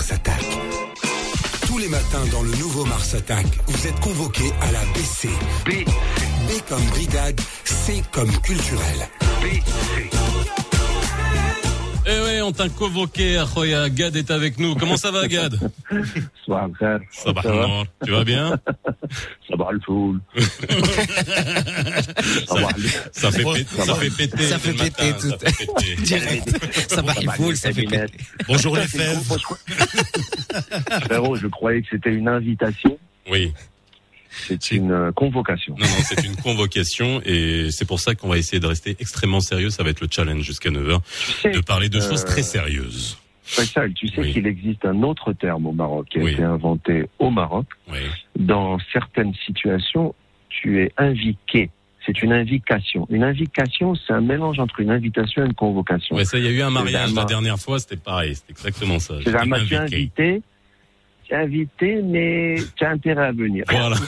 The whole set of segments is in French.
Mars Attack. Tous les matins dans le nouveau Mars Attack, vous êtes convoqué à la BC. B. B comme brigade, C comme culturel. BC. T'a convoqué, Akhoya. Gad est avec nous. Comment ça va, Gad Ça va, Ça va, non. Tu vas bien? Ça va, le foule. ça, fait péter, ça fait péter. Ça fait péter tout. Direct. Ça va, le foule, ça fait péter. Bonjour les fèves. Frérot, je croyais que c'était une invitation. Oui. C'est une euh, convocation. Non, non, c'est une convocation et c'est pour ça qu'on va essayer de rester extrêmement sérieux. Ça va être le challenge jusqu'à 9h, de parler de choses très sérieuses. Faisal, tu sais qu'il existe un autre terme au Maroc qui a été inventé au Maroc. Oui. Dans certaines situations, tu es inviqué. C'est une invitation. Une invitation, c'est un mélange entre une invitation et une convocation. Ouais, ça, il y a eu un mariage la dernière fois, c'était pareil, c'était exactement ça. C'est un match invité invité, mais tu as intérêt à venir. Voilà.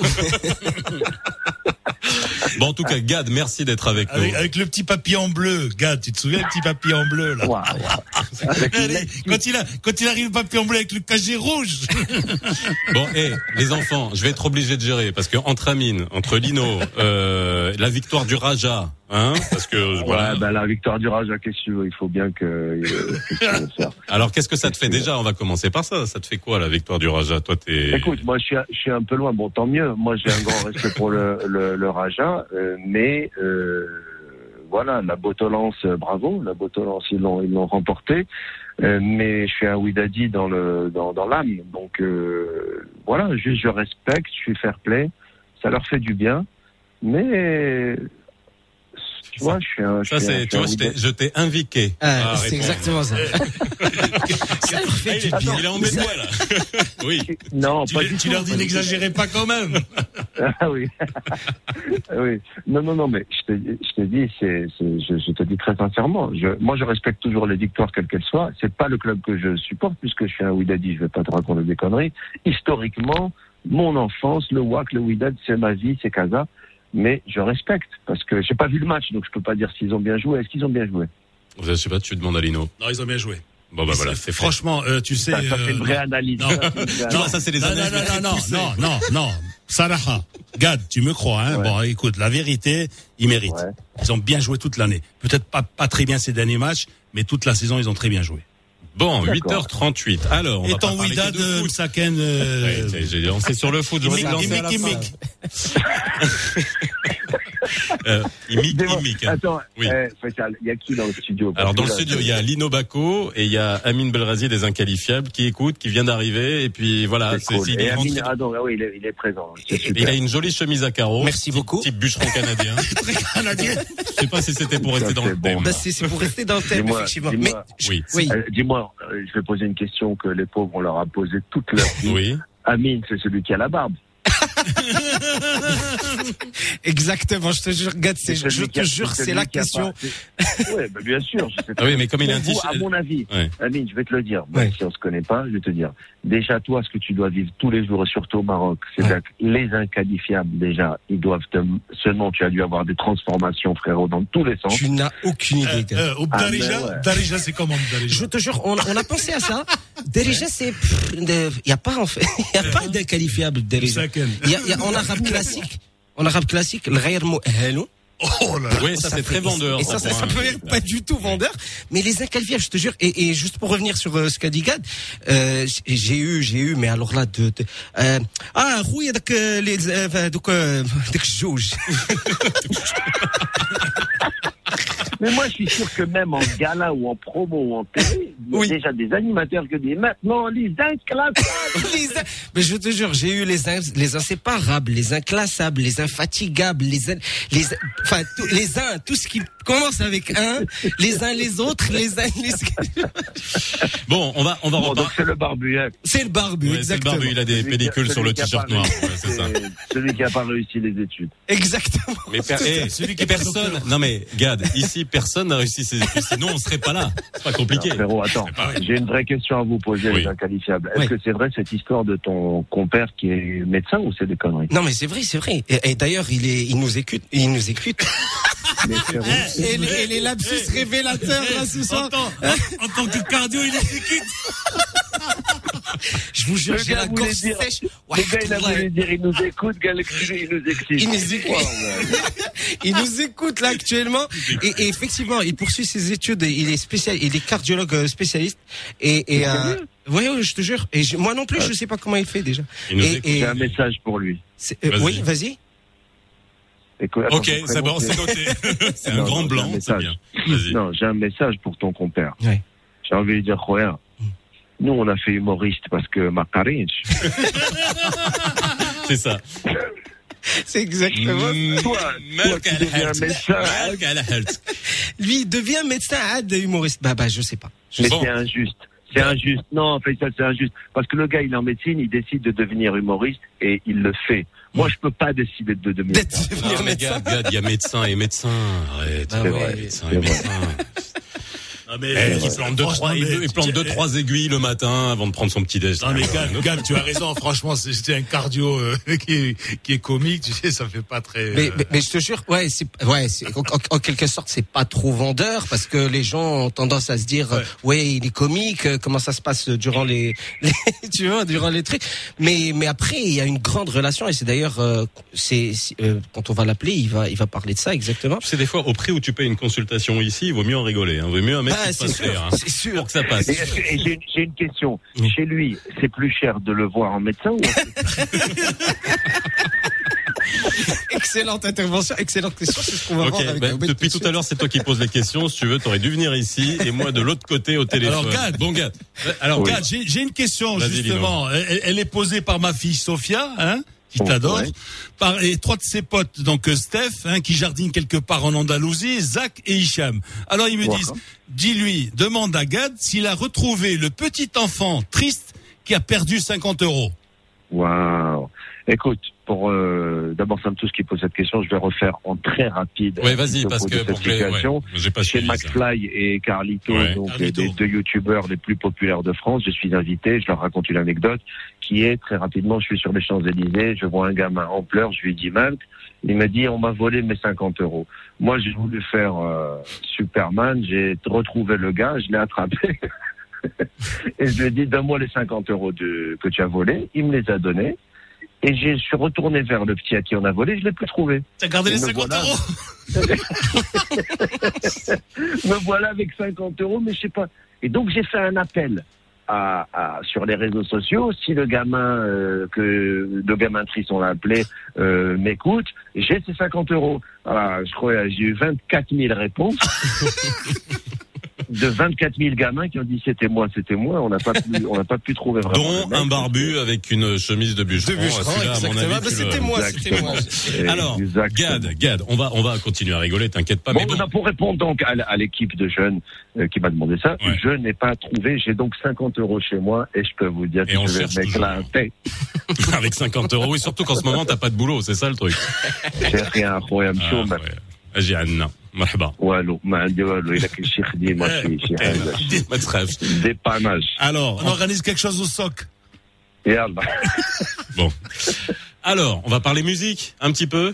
bon, en tout cas, Gad, merci d'être avec, avec, nous. Avec le petit papier en bleu, Gad, tu te souviens le petit papier en bleu là? Wow, wow. quand il a, quand il arrive le papier en bleu avec le casier rouge. bon, et hey, les enfants, je vais être obligé de gérer parce que entre Amine, entre Lino, euh, la victoire du Raja, Hein Parce que ouais, voilà. bah, la victoire du Raja, qu'est-ce que Il faut bien que. Euh, Alors, qu'est-ce que ça te fait déjà? On va commencer par ça. Ça te fait quoi la victoire du Raja? Toi, t'es. Écoute, moi, je suis, je suis un peu loin. Bon, tant mieux. Moi, j'ai un grand respect pour le, le, le Raja, euh, mais euh, voilà, la Botolance, bravo, la Botolance, ils l'ont, ils l'ont remporté. Mais je suis un Widadi dans le dans, dans l'âme, donc voilà, juste je respecte, je suis fair play, ça leur fait du bien, mais tu vois, je suis un. Ça, c'est, tu vois, je t'ai invité. Ah, c'est exactement ça. ça leur fait du bien. Il est en mémoire, là. oui. Non, tu, pas les, du tu tout, leur dis n'exagérez pas quand même. ah oui. oui. Non, non, non, mais je te, je te dis, c'est, c'est je, je, te dis très sincèrement, je, moi, je respecte toujours les victoires, quelles qu'elles soient. C'est pas le club que je supporte, puisque je suis un Ouidadi, je vais pas te raconter des conneries. Historiquement, mon enfance, le WAC, le Ouidad, c'est ma vie, c'est Casa mais je respecte parce que j'ai pas vu le match, donc je peux pas dire s'ils ont bien joué. Est-ce qu'ils ont bien joué Je sais pas, tu demandes à Lino. Non, ils ont bien joué. Bon bah voilà, c'est franchement, euh, tu sais. Ça, ça fait une vraie euh, analyse. Non, non, ça c'est les non, analyses. Non, non, non, non, non, non, Salaha, Gad, tu me crois, hein. Ouais. Bon, écoute, la vérité, ils méritent. Ouais. Ils ont bien joué toute l'année. Peut-être pas, pas très bien ces derniers matchs, mais toute la saison, ils ont très bien joué. Bon, D'accord. 8h38. Alors, on Et va pas ton Widad, de foot. Msaken, euh, Ouais, j'ai lancé sur le foot. Dû Imic, lancer à la fin. Euh, imic, hein. Attends, Oui. Faisal, il y a qui dans le studio Alors dans le studio, il y a Lino Baco et il y a Amine Belrazi des Inqualifiables qui écoute, qui vient d'arriver et puis voilà, C'est cool. Et est Amine, ah non, ah oui, il est, il est présent. Super. il a une jolie chemise à carreaux. Merci type- beaucoup. Type bûcheron canadien. canadien. Je sais pas si c'était pour Ça, rester dans le bon. thème. Bah, c'est pour rester dans le thème, Dis-moi, effectivement. Mais, dis-moi. Oui. oui. Euh, Dis-moi, euh, je vais poser une question que les pauvres on leur a posée toute leur vie. Oui. Amine, c'est celui qui a la barbe. Exactement, je te jure, Gad, c'est, je, te jure, c'est la question. Ouais, bah, bien sûr. je sais Ah oui, mais comme il a t-shirt. à mon avis, Ouais. Amine, je vais te le dire. Ouais. si on se connaît pas, je vais te dire. Déjà, toi, ce que tu dois vivre tous les jours, et surtout au Maroc, c'est Ouais. que les inqualifiables, déjà, ils doivent te, seulement tu as dû avoir des transformations, frérot, dans tous les sens. Tu n'as aucune idée, Euh, Gad. euh, au Ah, Darija. Darija, c'est comment, Darija? Je te jure, on, on a pensé à ça. Derija, c'est, il y a pas en fait, il y a pas d'inqualifiable Derija. Il y a, il y a en arabe classique, en Oh là là. Oui, ça, c'est très vendeur. Et ça, ça, peut être pas du tout vendeur. Mais les incalviables, je te jure. Et, et juste pour revenir sur euh, ce qu'a dit Gad, euh, j'ai eu, j'ai eu, mais alors là, de, de euh, ah, rouille avec euh, les, euh, donc, euh, donc jauge. Mais moi, je suis sûr que même en gala ou en promo ou en télé, il y a déjà des animateurs qui disent maintenant les inclassables. Mais je te jure, j'ai eu les, in... les inséparables, les inclassables, les infatigables, les, les enfin les uns, tout ce qui commence avec un, les uns les autres, les uns les Bon, on va, on va Bon, c'est le barbu. hein. c'est le barbu Ouais, c'est le exactement. barbu, il a des Celui qui a- pellicules sur le t-shirt noir. réussi- Ouais, c'est ça. Celui qui a pas réussi les études. Exactement. Mais eh, celui qui personne, non mais Gad, ici personne n'a réussi ses études, sinon on serait pas là. C'est pas compliqué. Alors, frérot, attends, j'ai une vraie question à vous poser, Oui. les inqualifiables. Est-ce Oui. que c'est vrai cette histoire de ton compère qui est médecin ou c'est des conneries? Non mais c'est vrai, c'est vrai. Et, et d'ailleurs, il est, il nous écoute, il nous écoute. Frérot, et, les, et les lapsus révélateurs là ce soir. En tant, en, en tant que cardio, il exécute. Je vous jure, j'ai la gorge dire- sèche. Le gars, il a voulu dire, il nous écoute, gars, il nous excite. Il nous écoute. Il nous écoute là actuellement et, et effectivement, il poursuit ses études. Il est spécial, il est cardiologue euh, spécialiste et, et euh, ouais, je te jure. Et je- moi non plus, je sais pas comment il fait déjà. Il nous Et- écoute. et- J'ai un message pour lui. euh, oui, vas-y. Attends, Ok, c'est bon, c'est noté. c'est un Non, grand non, blanc, j'ai un c'est message. bien. Non, j'ai un message pour ton compère. Ouais. J'ai envie de dire, Khoya, nous, on a fait humoriste parce que Makarinch, C'est ça. C'est exactement. Mm, Toi, toi, tu médecin. Lui il devient médecin ad humoriste. Bah bah je sais pas. Je mais Bon. c'est injuste. C'est injuste. Non, Faisal, c'est injuste. Parce que le gars, il est en médecine, il décide de devenir humoriste et il le fait. Moi, je peux pas décider de devenir Non, mais médecin. gars, il y a médecin et médecin. Arrête. Ah Il y a ouais, médecin et médecin. Mais, Eh, il plante deux, franchement, trois, il, mais- il plante deux, trois aiguilles le matin avant de prendre son petit déj. Non mais Gad, Gad, tu as raison. Franchement, c'est c'est un cardio euh, qui, est, qui est comique. Tu sais, ça fait pas très. Mais, euh, mais, mais je te jure, ouais, c'est, ouais, c'est, en, en- en quelque sorte, c'est pas trop vendeur parce que les gens ont tendance à se dire, Ouais. euh, ouais, il est comique. Comment ça se passe durant les, les- tu vois, durant les trucs. Mais, mais après, il y a une grande relation et c'est d'ailleurs, euh, c'est, c'est, euh, quand on va l'appeler, il va, il va parler de ça exactement. C'est des fois au prix où tu payes une consultation ici, il vaut mieux en rigoler. Hein. Il vaut mieux un mec Ah, c'est sûr, hein, c'est sûr. pour que ça passe. Et j'ai une- j'ai une question. Chez lui, c'est plus cher de le voir en médecin ou Excellente intervention, excellente question. C'est ce qu'on va Ok, voir avec bah, Ahmed depuis tout à l'heure, c'est toi qui poses les questions. Si tu veux, t'aurais dû venir ici et moi de l'autre côté au téléphone. Alors, Gad. bon Gad. Alors, Oui. Gad, j'ai j'ai une question Vas-y, justement. Elle, elle est posée par ma fille Sophia, hein, qui t'adore, ouais. par et trois de ses potes, donc euh, Steph, hein, qui jardine quelque part en Andalousie, Zach et Hicham. Alors ils me disent, dis-lui, demande à Gad s'il a retrouvé le petit enfant triste qui a perdu 50 euros. Waouh. Écoute, pour euh, d'abord Sam tous qui pose cette question, je vais refaire en très rapide. Oui, vas-y, petit parce que pour ouais, situation. j'ai pas Chez ça. McFly et Carlito, Ouais. donc Carlito. les deux youtubeurs les plus populaires de France, je suis invité, je leur raconte une anecdote qui est très rapidement, je suis sur les Champs-Élysées, je vois un gamin en pleurs, je lui dis Malk, il m'a dit on m'a volé mes 50 euros. Moi j'ai voulu faire euh, Superman, j'ai retrouvé le gars, je l'ai attrapé et je lui ai dit donne-moi les 50 euros de, que tu as volés, il me les a donnés. Et je suis retourné vers le petit à qui on a volé, je l'ai plus trouvé. T'as gardé Et les me 50 voilà. euros me voilà avec 50 euros, mais je sais pas. Et donc j'ai fait un appel sur les réseaux sociaux. Si le gamin euh, que le gamin triste on l'a appelé euh, m'écoute, j'ai ces 50 euros. Je crois j'ai eu 24 000 réponses. de 24 000 gamins qui ont dit c'était moi, c'était moi. On n'a pas pu, on n'a pas pu trouver vraiment. Dont un barbu avec une chemise de bûcheron. De ah, C'était moi, c'était moi. Alors, Gad, Gad, on va, on va continuer à rigoler, t'inquiète pas. Bon, mais ben, pour répondre donc à l'équipe de jeunes euh, qui m'a demandé ça, je n'ai pas trouvé. J'ai donc 50 euros chez moi et je peux vous dire et que je vais m'éclater. avec 50 euros, oui, surtout qu'en ce moment t'as pas de boulot, c'est ça le truc. J'ai rien, pour un ah, ouais. J'ai un مرحبا والو ما عندي والو الا كاين شي خديمه شي شي حاجه ما تخافش ديباناج alors On organise quelque chose au soc. يلا bon alors on va parler musique un petit peu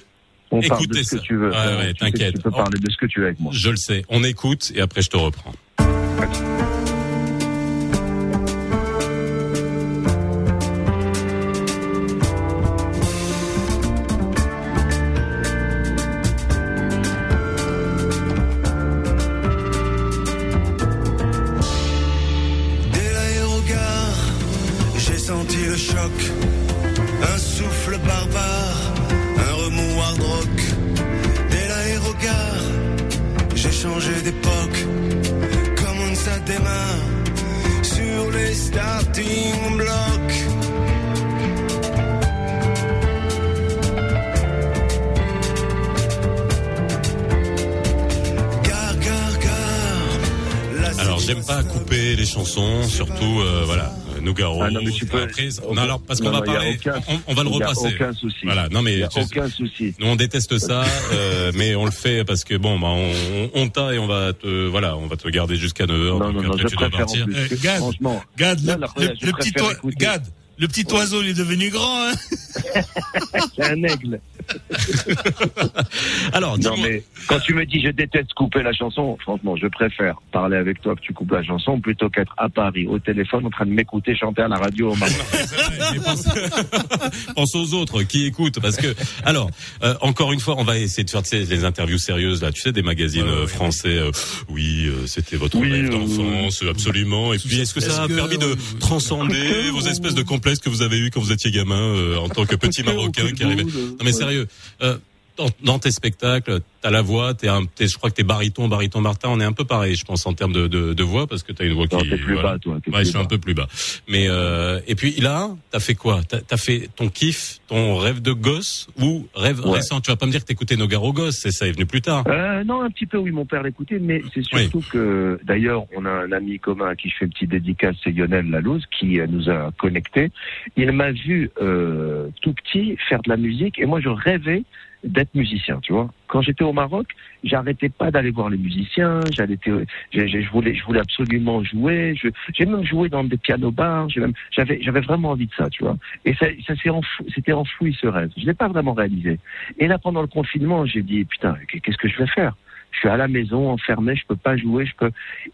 on parle Écoutez de ce ça. que tu veux. Ouais, frère. ouais, Tu sais que t'inquiète. Tu peux Oh. parler de ce que tu veux avec moi. je le sais on écoute et après je te reprends Dès Peux- après non alors parce qu'on Non, va non, il y a parler aucun- on, on va le repasser aucun souci. voilà non mais Il n'y a tu- aucun souci. Nous on déteste ça, euh, mais on le fait parce que bon, bah, on, on t'a et on va te, voilà, on va te garder jusqu'à 9h. Non, donc non, non, après je tu dois partir. Euh, Gad. Franchement, Gad, le, le- le petit. Gad, le petit oiseau, il est devenu grand. Hein c'est un aigle. Alors, Non, mais quand tu me dis je déteste couper la chanson, franchement, je préfère parler avec toi que tu coupes la chanson plutôt qu'être à Paris, au téléphone, en train de m'écouter chanter à la radio au Maroc. Pense, pense aux autres qui écoutent parce que alors euh, encore une fois on va essayer de faire tu sais, les interviews sérieuses là tu sais des magazines euh, français euh, oui euh, c'était votre Oui, rêve euh, d'enfance absolument et puis est-ce que ça a que- permis de transcender vos espèces de complexes que vous avez eu quand vous étiez gamin euh, en tant que petit marocain qui arrivait non mais sérieux euh, dans, dans tes spectacles, t'as la voix, t'es un, t'es, je crois que t'es baryton, baryton Martin, on est un peu pareil, je pense en termes de, de, de voix, parce que t'as une voix Non, qui. t'es plus voilà. bas, toi. t'es Ouais, plus je suis un peu plus bas. Mais euh, et puis là, t'as fait quoi? T'as as fait ton kiff, ton rêve de gosse ou rêve Ouais. récent? Tu vas pas me dire que t'écoutais Nogaro Gosse, c'est ça est venu plus tard. Euh, non, un petit peu, oui, mon père l'écoutait, mais c'est surtout que, d'ailleurs, on a un ami commun à qui je fais une petite dédicace, c'est Lionel Lalouse, qui euh, nous a connectés. Il m'a vu euh, tout petit faire de la musique, et moi, je rêvais d'être musicien, tu vois. Quand j'étais au Maroc, j'arrêtais pas d'aller voir les musiciens, j'allais, j'ai- je voulais, je voulais absolument jouer. Je, j'ai même joué dans des pianos bars. J'ai même, j'avais, j'avais vraiment envie de ça, tu vois. Et ça, ça s'est enfou, c'était enfoui ce rêve. Je l'ai pas vraiment réalisé. Et là, pendant le confinement, j'ai dit putain, qu'est-ce que je vais faire? Je suis à la maison, enfermé, je peux pas jouer, je peux.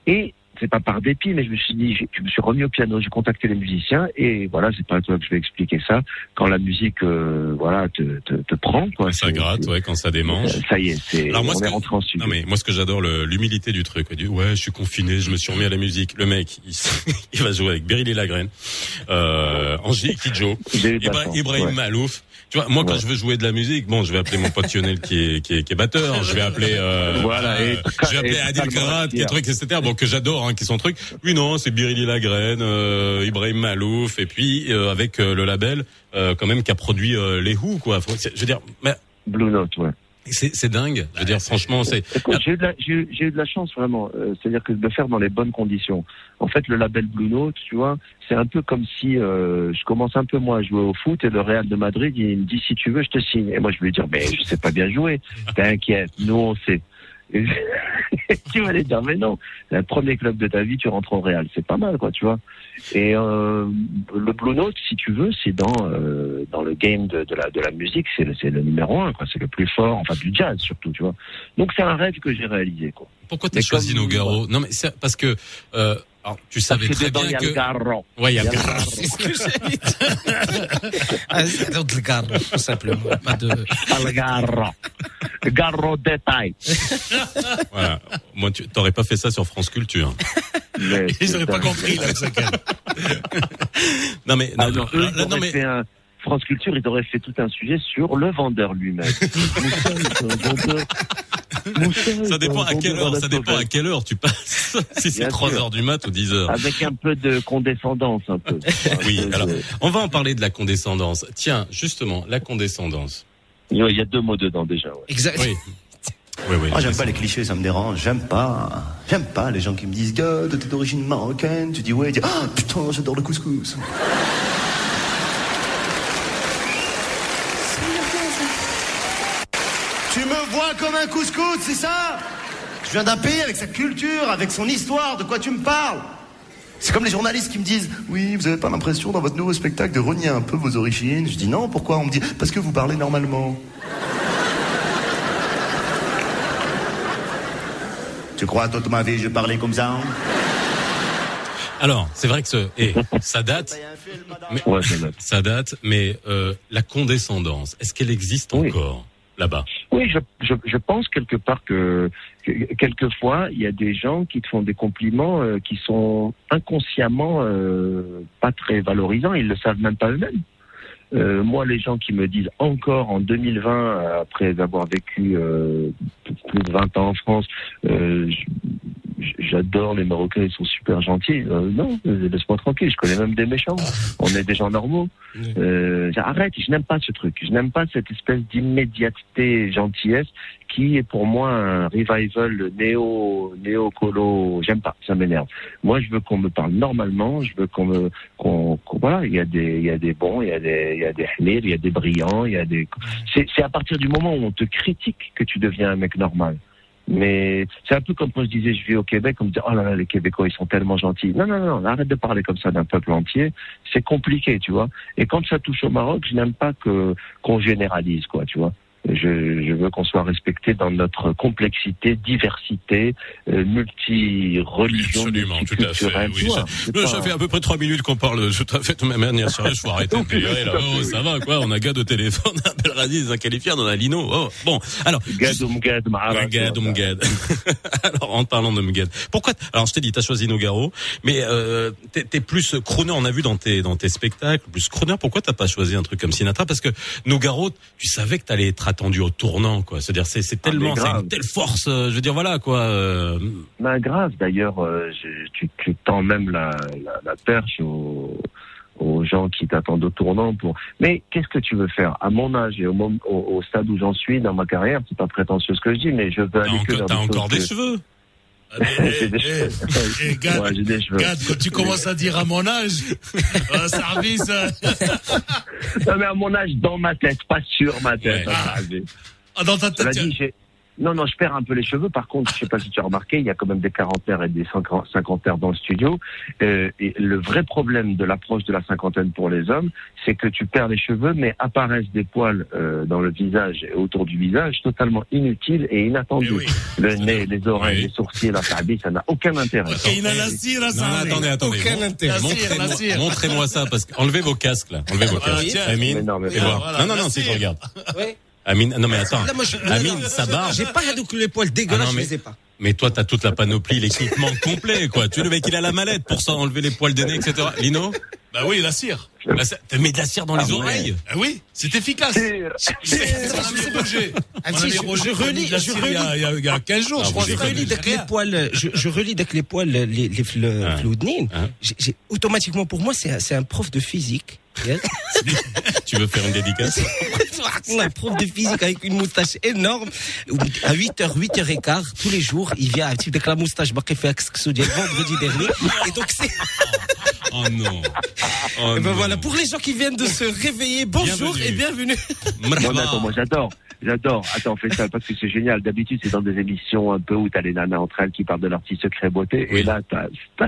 Et c'est pas par dépit, mais je me suis dit, je me suis remis au piano, j'ai contacté les musiciens, et voilà, c'est pas à toi que je vais expliquer ça. Quand la musique, euh, voilà, te, te, te prend, quoi. ça gratte, ouais, quand ça démange. c'est- Ça y est, c'est, Alors moi, on ce est que- rentré en studio. Non mais moi ce que j'adore l'humilité du truc. Ouais, je suis confiné, je me suis remis à la musique. Le mec, il, va jouer avec Beryl et Lagraine, euh, Angélique Kidjo, Ibra- Ibrahim ouais. Malouf. Tu vois, moi quand Ouais. je veux jouer de la musique, bon, je vais appeler mon pote Lionel qui est, qui est, qui est batteur, je vais appeler, euh, Voilà, euh, et- je vais appeler Adil Karat, qui est fier. truc, etc. Bon, que j'adore, hein, qui est son truc. Lui non, c'est et Lagraine, euh, Ibrahim Malouf, et puis euh, avec euh, le label euh, quand même qui a produit euh, les Who, quoi. Faut- Je veux dire, mais Blue Note, ouais. c'est c'est dingue. Je veux dire, franchement, c'est j'ai eu, de la- j'ai eu- de la chance vraiment, Euh, c'est-à-dire que de le faire dans les bonnes conditions. En fait, le label Blue Note, tu vois, c'est un peu comme si euh, je commence un peu moi à jouer au foot et le Real de Madrid, il me dit si tu veux, je te signe. Et moi, je lui dire mais je sais pas bien jouer. T'inquiète, nous on sait. Et tu vas aller dire mais non, c'est le premier club de ta vie, tu rentres au Real, c'est pas mal quoi, tu vois. Et euh, le Blue Note, si tu veux, c'est dans euh, dans le game de, de la de la musique, c'est le, c'est le numéro un quoi, c'est le plus fort, enfin du jazz surtout, tu vois. Donc c'est un rêve que j'ai réalisé quoi. Pourquoi t'as choisi comme- Nogaro Non mais c'est parce que euh, alors, tu savais très dedans, bien il y a que ouais il y a le garron. C'est ce que dire. Ah, c'est donc le garde, tout simplement. Pas de. Ah, le garron. Le garron détail. voilà. Moi tu t'aurais pas fait ça sur France Culture. Mais Ils c'est auraient pas compris, là, ça. Non mais Ah, non, non, mais France Culture, ils auraient fait tout un sujet sur le vendeur lui-même. Moussel, c'est un vendeur. Moussel, ça c'est dépend un à quelle vendeur heure, ça dépend à quelle heure tu passes. si c'est Bien 3 sûr. heures du mat ou 10 heures. Avec un peu de condescendance, un peu. Oui, alors on va en parler de la condescendance. Tiens, justement, la condescendance. Il y a deux mots dedans déjà. Ouais. Exact. Oui. Oui, oui. Moi, Ah, j'aime pas les clichés, ça me dérange. J'aime pas. J'aime pas les gens qui me disent, gars, t'es d'origine marocaine. Tu dis, ouais, tu dis, ah, putain, j'adore le couscous. Tu me vois comme un couscous, c'est ça Je viens d'un pays avec sa culture, avec son histoire, de quoi tu me parles C'est comme les journalistes qui me disent Oui, vous avez pas l'impression dans votre nouveau spectacle de renier un peu vos origines Je dis non, pourquoi On me dit Parce que vous parlez normalement. Tu crois toute ma vie je parlais comme ça hein Alors, c'est vrai que ce, et ça date, Ouais, ça date. ça date, mais euh, la condescendance, est-ce qu'elle existe Oui. encore là-bas? Oui, je, je, je pense quelque part que, que quelquefois il y a des gens qui te font des compliments euh, qui sont inconsciemment euh, pas très valorisants. Ils le savent même pas eux-mêmes. Euh, moi, les gens qui me disent encore en 2020, euh, après avoir vécu plus de 20 ans en France, j'adore les Marocains, ils sont super gentils. Euh, non, euh, laisse-moi tranquille. Je connais même des méchants. On est des gens normaux. Euh, arrête, je n'aime pas ce truc. Je n'aime pas cette espèce d'immédiateté gentillesse qui est pour moi un revival néo néo colo. J'aime pas, ça m'énerve. Moi, je veux qu'on me parle normalement. Je veux qu'on me qu'on voilà. Il y a des il y a des bons, il y a des il y a des il y a des brillants, il y a des. C'est à partir du moment où on te critique que tu deviens un mec normal. Mais c'est un peu comme quand je disais je vis au Québec, on me dit oh là là les Québécois ils sont tellement gentils. Non non non, arrête de parler comme ça d'un peuple entier. C'est compliqué, tu vois. Et quand ça touche au Maroc, je n'aime pas que qu'on généralise quoi, tu vois. Je, je veux qu'on soit respecté dans notre complexité, diversité, euh, multi-religion, Absolument, tout à fait. Oui, ça, pas- fait à peu près trois minutes qu'on parle tout à fait de ma manière sérieuse. Faut arrêter de délirer, là. Oh, ça va, quoi. On a gars de téléphone, on appelle Radi, des inqualifiés, on a Lino. Oh, bon. Alors. Gad ou Mgad, tu ou Mgad. Alors, en parlant de Mgad. Pourquoi, alors, je t'ai dit, t'as choisi Nogaro, mais, euh, t'es, t'es plus crooner, on a vu dans tes, dans tes spectacles, plus crooner. Pourquoi t'as pas choisi un truc comme Sinatra? Parce que Nogaro, tu savais que t'allais être attendu au tournant, quoi. C'est-à-dire, c'est, c'est Ah, tellement, c'est grave. une telle force, euh, je veux dire, voilà, quoi. euh, Ben, grave, d'ailleurs, euh, tu, tu tends même la, la, la perche aux, aux gens qui t'attendent au tournant pour. Mais qu'est-ce que tu veux faire? À mon âge et au, moment, au, au stade où j'en suis dans ma carrière, c'est pas prétentieux ce que je dis, mais je veux aller que t'as encore des que- cheveux. Cheveux. Eh, eh, Gad, Ouais, cheveux. Gad, quand tu commences à dire à mon âge, un service. euh, Non, mais à mon âge, dans ma tête, pas sur ma tête. J'ai- ah, dans ta tête. Non, non, je perds un peu les cheveux. Par contre, je sais pas si tu as remarqué, il y a quand même des quarantaires et des cinquan- cinquantaires dans le studio. Euh, et le vrai problème de l'approche de la cinquantaine pour les hommes, c'est que tu perds les cheveux, mais apparaissent des poils euh, dans le visage et autour du visage, totalement inutiles et inattendus. Oui. Le nez, les oreilles, Oui. les sourcils, la tabi, ça n'a aucun intérêt. Ok, il a la cire, là, Non, ça. non, arrive. attendez, attendez. Aucun intérêt. Montrez-moi, ça parce que enlevez vos casques là, enlevez vos Voilà, casques. Amine, Mais non, mais et voilà. voir. Voilà, non non non, si je regarde. Ouais. Amine, non mais attends. Là, moi, je- Amine, non, non, sa barbe. J'ai pas donc les poils dégueulasses, Ah non, mais- je les ai pas. Mais toi, t'as toute la panoplie, l'équipement complet, quoi. Tu le mec, il a la mallette pour ça, enlever les poils de nez, etc. Lino, Bah oui, la cire. ça- t'as mis de la cire dans les Ah ouais. oreilles. Ah oui, c'est efficace. C'est- Roger. Ah, si, ami je- Roger je relis- la je cire il y a- il y a- il y a 15 jours, Ah, je crois. vous Je déconnez. relis avec les poils, je, je relis avec les poils, les, les, Ah. Ah. Automatiquement, pour moi, c'est un, c'est un prof de physique. Yes. Tu veux faire une dédicace? Un prof de physique avec une moustache énorme. À 8h, 8h15, tous les jours, il vient un type avec la moustache, vendredi dernier. Et donc, c'est, Oh non. Oh et ben non. voilà, pour les gens qui viennent de se réveiller, bonjour Bienvenue. et bienvenue. Bon, d'accord, moi j'adore. J'adore. Attends, fais ça parce que c'est génial. D'habitude, c'est dans des émissions un peu où t'as les nanas entre elles qui parlent de leur petit secret beauté. Oui. Et là, t'as, t'as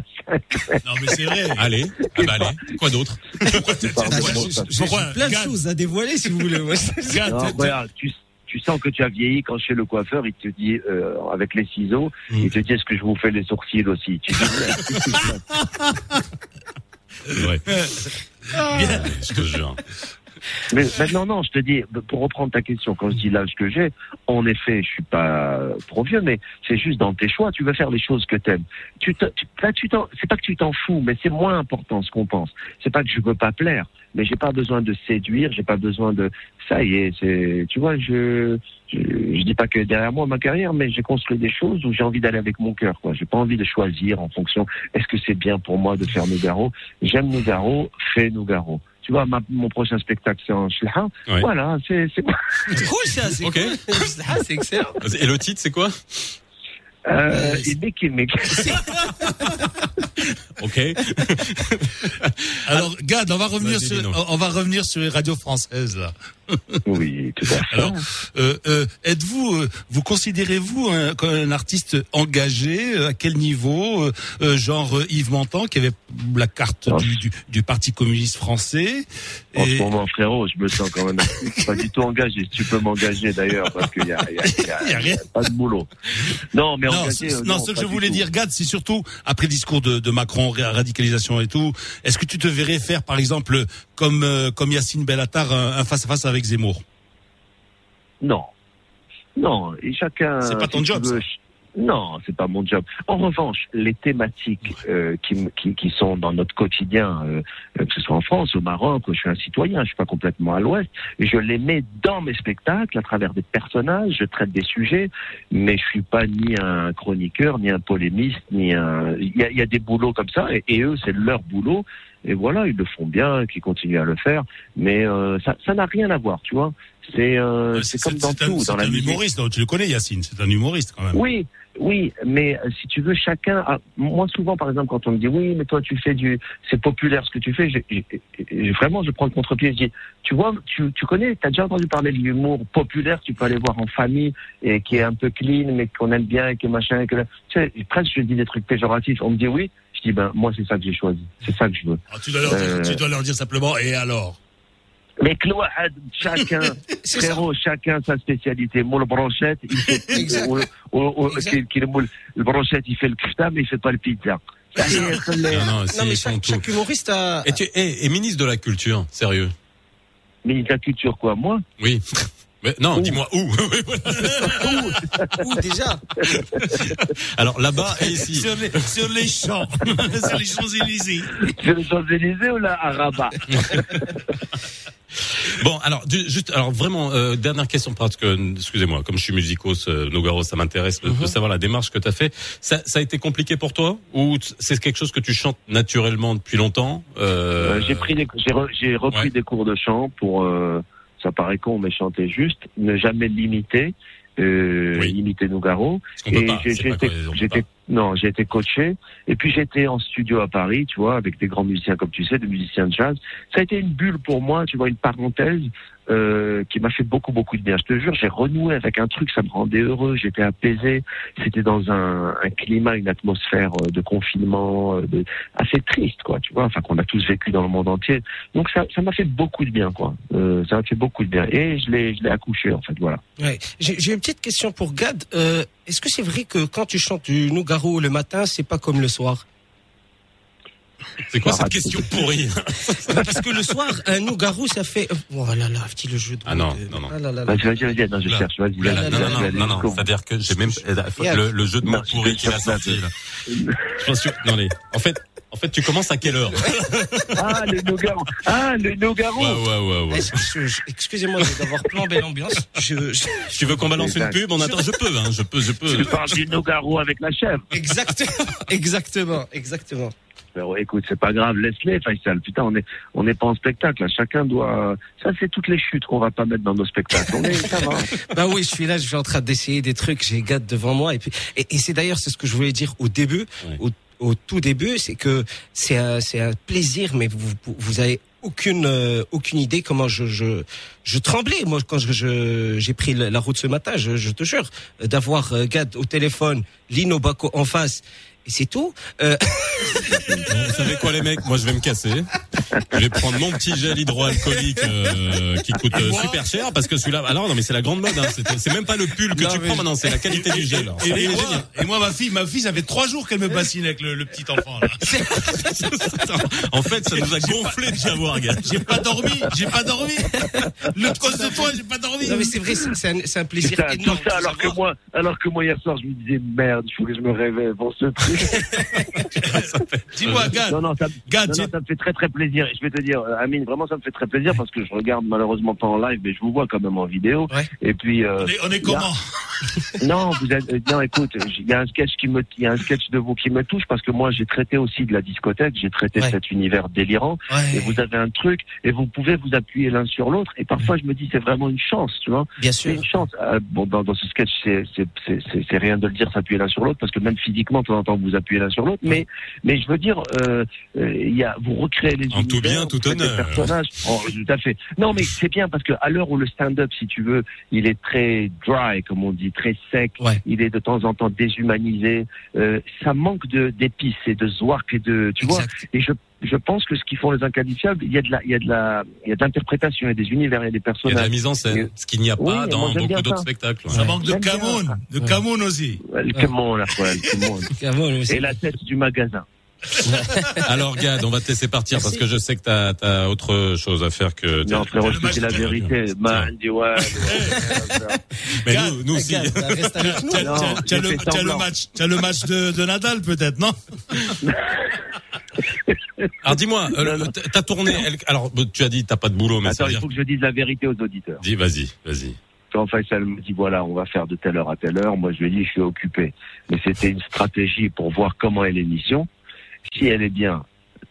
Non, mais c'est vrai. Allez, ah bah allez. Quoi d'autre? Pourquoi ça- plein de choses à dévoiler, si vous voulez. Non, regarde, tu sens que tu as vieilli quand chez le coiffeur, il te dit, euh, avec les ciseaux, Mm. il te dit, est-ce que je vous fais les sourcils aussi? Tu dis, ouais. Ouais. Bien. Je te jure. Mais maintenant, non, je te dis, pour reprendre ta question, quand je dis l'âge que j'ai, en effet, je suis pas trop vieux, mais c'est juste dans tes choix, tu veux faire les choses que t'aimes. Tu te, tu, là, tu t'en, c'est pas que tu t'en fous, mais c'est moins important ce qu'on pense. C'est pas que je veux pas plaire, mais j'ai pas besoin de séduire, j'ai pas besoin de, ça y est, c'est, tu vois, je, je, je dis pas que derrière moi ma carrière, mais j'ai construit des choses où j'ai envie d'aller avec mon cœur, quoi. J'ai pas envie de choisir en fonction, est-ce que c'est bien pour moi de faire Nougaro? J'aime Nougaro, fais Nougaro. Tu vois, ma- mon prochain spectacle, c'est en Shlaha. Ouais. Voilà, c'est, c'est, C'est cool, ça, c'est Ok. cool. Ah, c'est excellent. Et le titre, c'est quoi? Euh, et Mick. Ok. Alors, Gad, on va revenir sur, on va revenir sur les radios françaises, là. Oui, tout à fait. Alors, euh, euh, êtes-vous, euh, vous considérez-vous un, comme un artiste engagé? Euh, À quel niveau? Euh, euh, Genre Yves Montand, qui avait la carte du, du, du Parti communiste français. En ce moment, frérot, je me sens quand même pas du tout engagé. Tu peux m'engager d'ailleurs, parce qu'il y a, il y a- y a- y a rien. pas de boulot. Non, mais Non, euh, non, ce que je voulais tout. dire, Gad, c'est surtout après le discours de, de Macron, ra- radicalisation et tout. Est-ce que tu te verrais faire, par exemple, comme euh, comme Yacine Bellatar, un un face à face avec Zemmour? Non. Non, et chacun. C'est pas ton job, veux, Non, c'est pas mon job. En revanche, les thématiques euh, qui, qui, qui sont dans notre quotidien, euh, euh, que ce soit en France, au Maroc, je suis un citoyen, je suis pas complètement à l'ouest, je les mets dans mes spectacles à travers des personnages, je traite des sujets, mais je suis pas ni un chroniqueur, ni un polémiste, ni un. Il y a, il y a des boulots comme ça, et, et eux, c'est leur boulot. Et voilà, ils le font bien, qu'ils continuent à le faire, mais euh, ça ça n'a rien à voir, tu vois. C'est euh, comme dans tout, c'est dans la un humoriste, donc tu le connais, Yacine. C'est un humoriste quand même. Oui, oui, mais euh, si tu veux, chacun. a- moi, souvent, par exemple, quand on me dit oui, mais toi, tu fais du, c'est populaire ce que tu fais. vraiment, je prends le contre-pied. Je dis, tu vois, tu, tu connais, t'as déjà entendu parler de l'humour populaire. Tu peux aller voir en famille et qui est un peu clean, mais qu'on aime bien et que machin. Et que, tu sais, presque je dis des trucs péjoratifs. On me dit oui. Je dis ben moi, c'est ça que j'ai choisi. C'est ça que je veux. Euh. tu dois leur dire simplement, et alors? Mais Cloahad, chacun, frérot, chacun sa spécialité. Moi, le brochette, il fait, le brochette, il fait le mais il fait pas le pizza. Ah, non, non, mais chaque, chaque humoriste a... Et, tu, et ministre de la Culture, sérieux. Ministre de la Culture, quoi, moi? Oui. Mais non, Où dis-moi où. Voilà. Où déjà Alors là-bas et ici. Sur les, sur les champs, sur les Champs-Élysées. c'est les Champs-Élysées ou là à Rabat Bon, alors juste, alors vraiment euh, dernière question parce que excusez-moi, comme je suis musicos, euh, Nogaro, ça m'intéresse de- de savoir la démarche que tu as fait. Ça, ça a été compliqué pour toi ou c'est quelque chose que tu chantes naturellement depuis longtemps Euh, j'ai pris des, j'ai, re- j'ai repris ouais. des cours de chant pour euh, ça paraît con mais chanter juste ne jamais limiter euh, Oui. imiter Nougaro et j'étais. Non j'ai été coaché. Et puis j'étais en studio à Paris tu vois avec des grands musiciens comme tu sais des musiciens de jazz. Ça a été une bulle pour moi tu vois une parenthèse euh, qui m'a fait beaucoup beaucoup de bien. Je te jure j'ai renoué avec un truc ça me rendait heureux. J'étais apaisé. C'était dans un, un climat une atmosphère euh, de confinement euh, assez triste quoi tu vois enfin qu'on a tous vécu dans le monde entier. Donc ça ça m'a fait beaucoup de bien quoi. Euh, ça m'a fait beaucoup de bien. Et je l'ai accouché en fait voilà. Ouais. J'ai une petite question pour Gad. Euh, Est-ce que c'est vrai que quand tu chantes du Le matin, c'est pas comme le soir C'est quoi cette Arrête. question pourrie Bah, Parce que le soir, un Nougaro, ça fait. Oh là là, petit le jeu de. Ah non, non, non. Ah vas-y vas-y vas-y non, je cherche non, non, non, non, bout. c'est-à-dire que j'ai même Yeah. le, le jeu de mots Non, pourri qu'il a sorti là. Je pense que non les. En fait, en fait, tu commences à quelle heure ah le Nogaro ah le Nogaro Ouais, ouais, ouais, Excusez-moi d'avoir plambé l'ambiance. Je, je- Tu veux qu'on balance une pub? On attend, je peux, hein, je peux, je tu peux. parles du Nogaro avec la chèvre Exactement, exactement, exactement. Alors, écoute, c'est pas grave, laisse-les, Faisal. Putain, on est, on n'est pas en spectacle. là. Chacun doit. Ça, c'est toutes les chutes qu'on va pas mettre dans nos spectacles. On est, ça va. Bah oui, je suis là, je suis en train d'essayer des trucs, j'ai Gad devant moi et puis et, et c'est d'ailleurs c'est ce que je voulais dire au début, Ouais. au, au tout début, c'est que c'est un un plaisir, mais vous vous, avez aucune euh, aucune idée comment je je je tremblais moi quand je j'ai pris la route ce matin, je, je te jure d'avoir euh, Gad au téléphone, Lino Baco en face. Et c'est tout. Euh, vous savez quoi les mecs? Moi je vais me casser. Je vais prendre mon petit gel hydroalcoolique euh, qui coûte euh, super cher parce que celui-là. Alors non mais c'est la grande mode. Hein. C'est- même pas le pull que Non, tu mais- prends maintenant, c'est la qualité du gel. Et, moi, génial. et moi, ma fille, ma fille, ça fait trois jours qu'elle me bassine avec le, le petit enfant. Là. en fait, ça nous a gonflé de savoir, gars. J'ai pas dormi, j'ai pas dormi. Le cause de toi, j'ai pas dormi. non mais c'est vrai, c'est un, plaisir tout ça, alors que moi, alors que moi, hier soir, je me disais, merde, il faut que je me réveille pour ce truc. Dis-moi, Gad, non, non, ça, Gad, non, j'ai- non, ça me fait très, très plaisir. Je vais te dire, euh, Amine, vraiment, ça me fait très plaisir parce que je regarde malheureusement pas en live, mais je vous vois quand même en vidéo. Ouais. Et puis, euh, on est, on est comment? Non, vous êtes, euh, non, écoute, il y a un sketch qui me, il y a un sketch de vous qui me touche parce que moi j'ai traité aussi de la discothèque, j'ai traité Ouais. cet univers délirant Ouais, et vous avez un truc et vous pouvez vous appuyer l'un sur l'autre et parfois je me dis c'est vraiment une chance, tu vois, bien sûr. une chance. Euh, bon, dans, dans ce sketch c'est rien de le dire s'appuyer l'un sur l'autre parce que même physiquement de temps en temps vous vous appuyez l'un sur l'autre, mais mais je veux dire, euh, euh, il y a vous recréez les En tout bien, tout honneur. personnages. Oh, tout à fait. Non, mais c'est bien parce que à l'heure où le stand-up, si tu veux, il est très dry, comme on dit, très sec. Ouais. Il est de temps en temps déshumanisé. Euh, ça manque de d'épices et de zwark et de, tu vois. Et je je pense que ce qu'ils font les inqualifiables, il y a de la il y a de la il y a de l'interprétation, il y a des univers, il y a des Il y a de la personnages. mise en scène, ce qu'il n'y a pas dans beaucoup d'autres ça. spectacles. Ça manque de Camoun, de Camoun aussi. Le Comment là, quoi, le aussi. Et la tête du magasin. Alors Gad, on va te laisser partir parce que je sais que t'as as autre chose à faire que. Non, frérot, je dis la vérité. Man, dis ouais. Mais Gad, nous, nous aussi. Bah. T'as le, t'as le match, t'as le match de, de Nadal peut-être, non Alors dis-moi, euh, ta- tournée, elle- alors tu as dit t'as pas de boulot, mais ça Attends, veut il dire. faut que je dise la vérité aux auditeurs. Dis, vas-y, vas-y. Quand Faisal me dit voilà, on va faire de telle heure à telle heure, moi je lui ai dit je suis occupé. Mais c'était une stratégie pour voir comment est l'émission. Si elle est bien,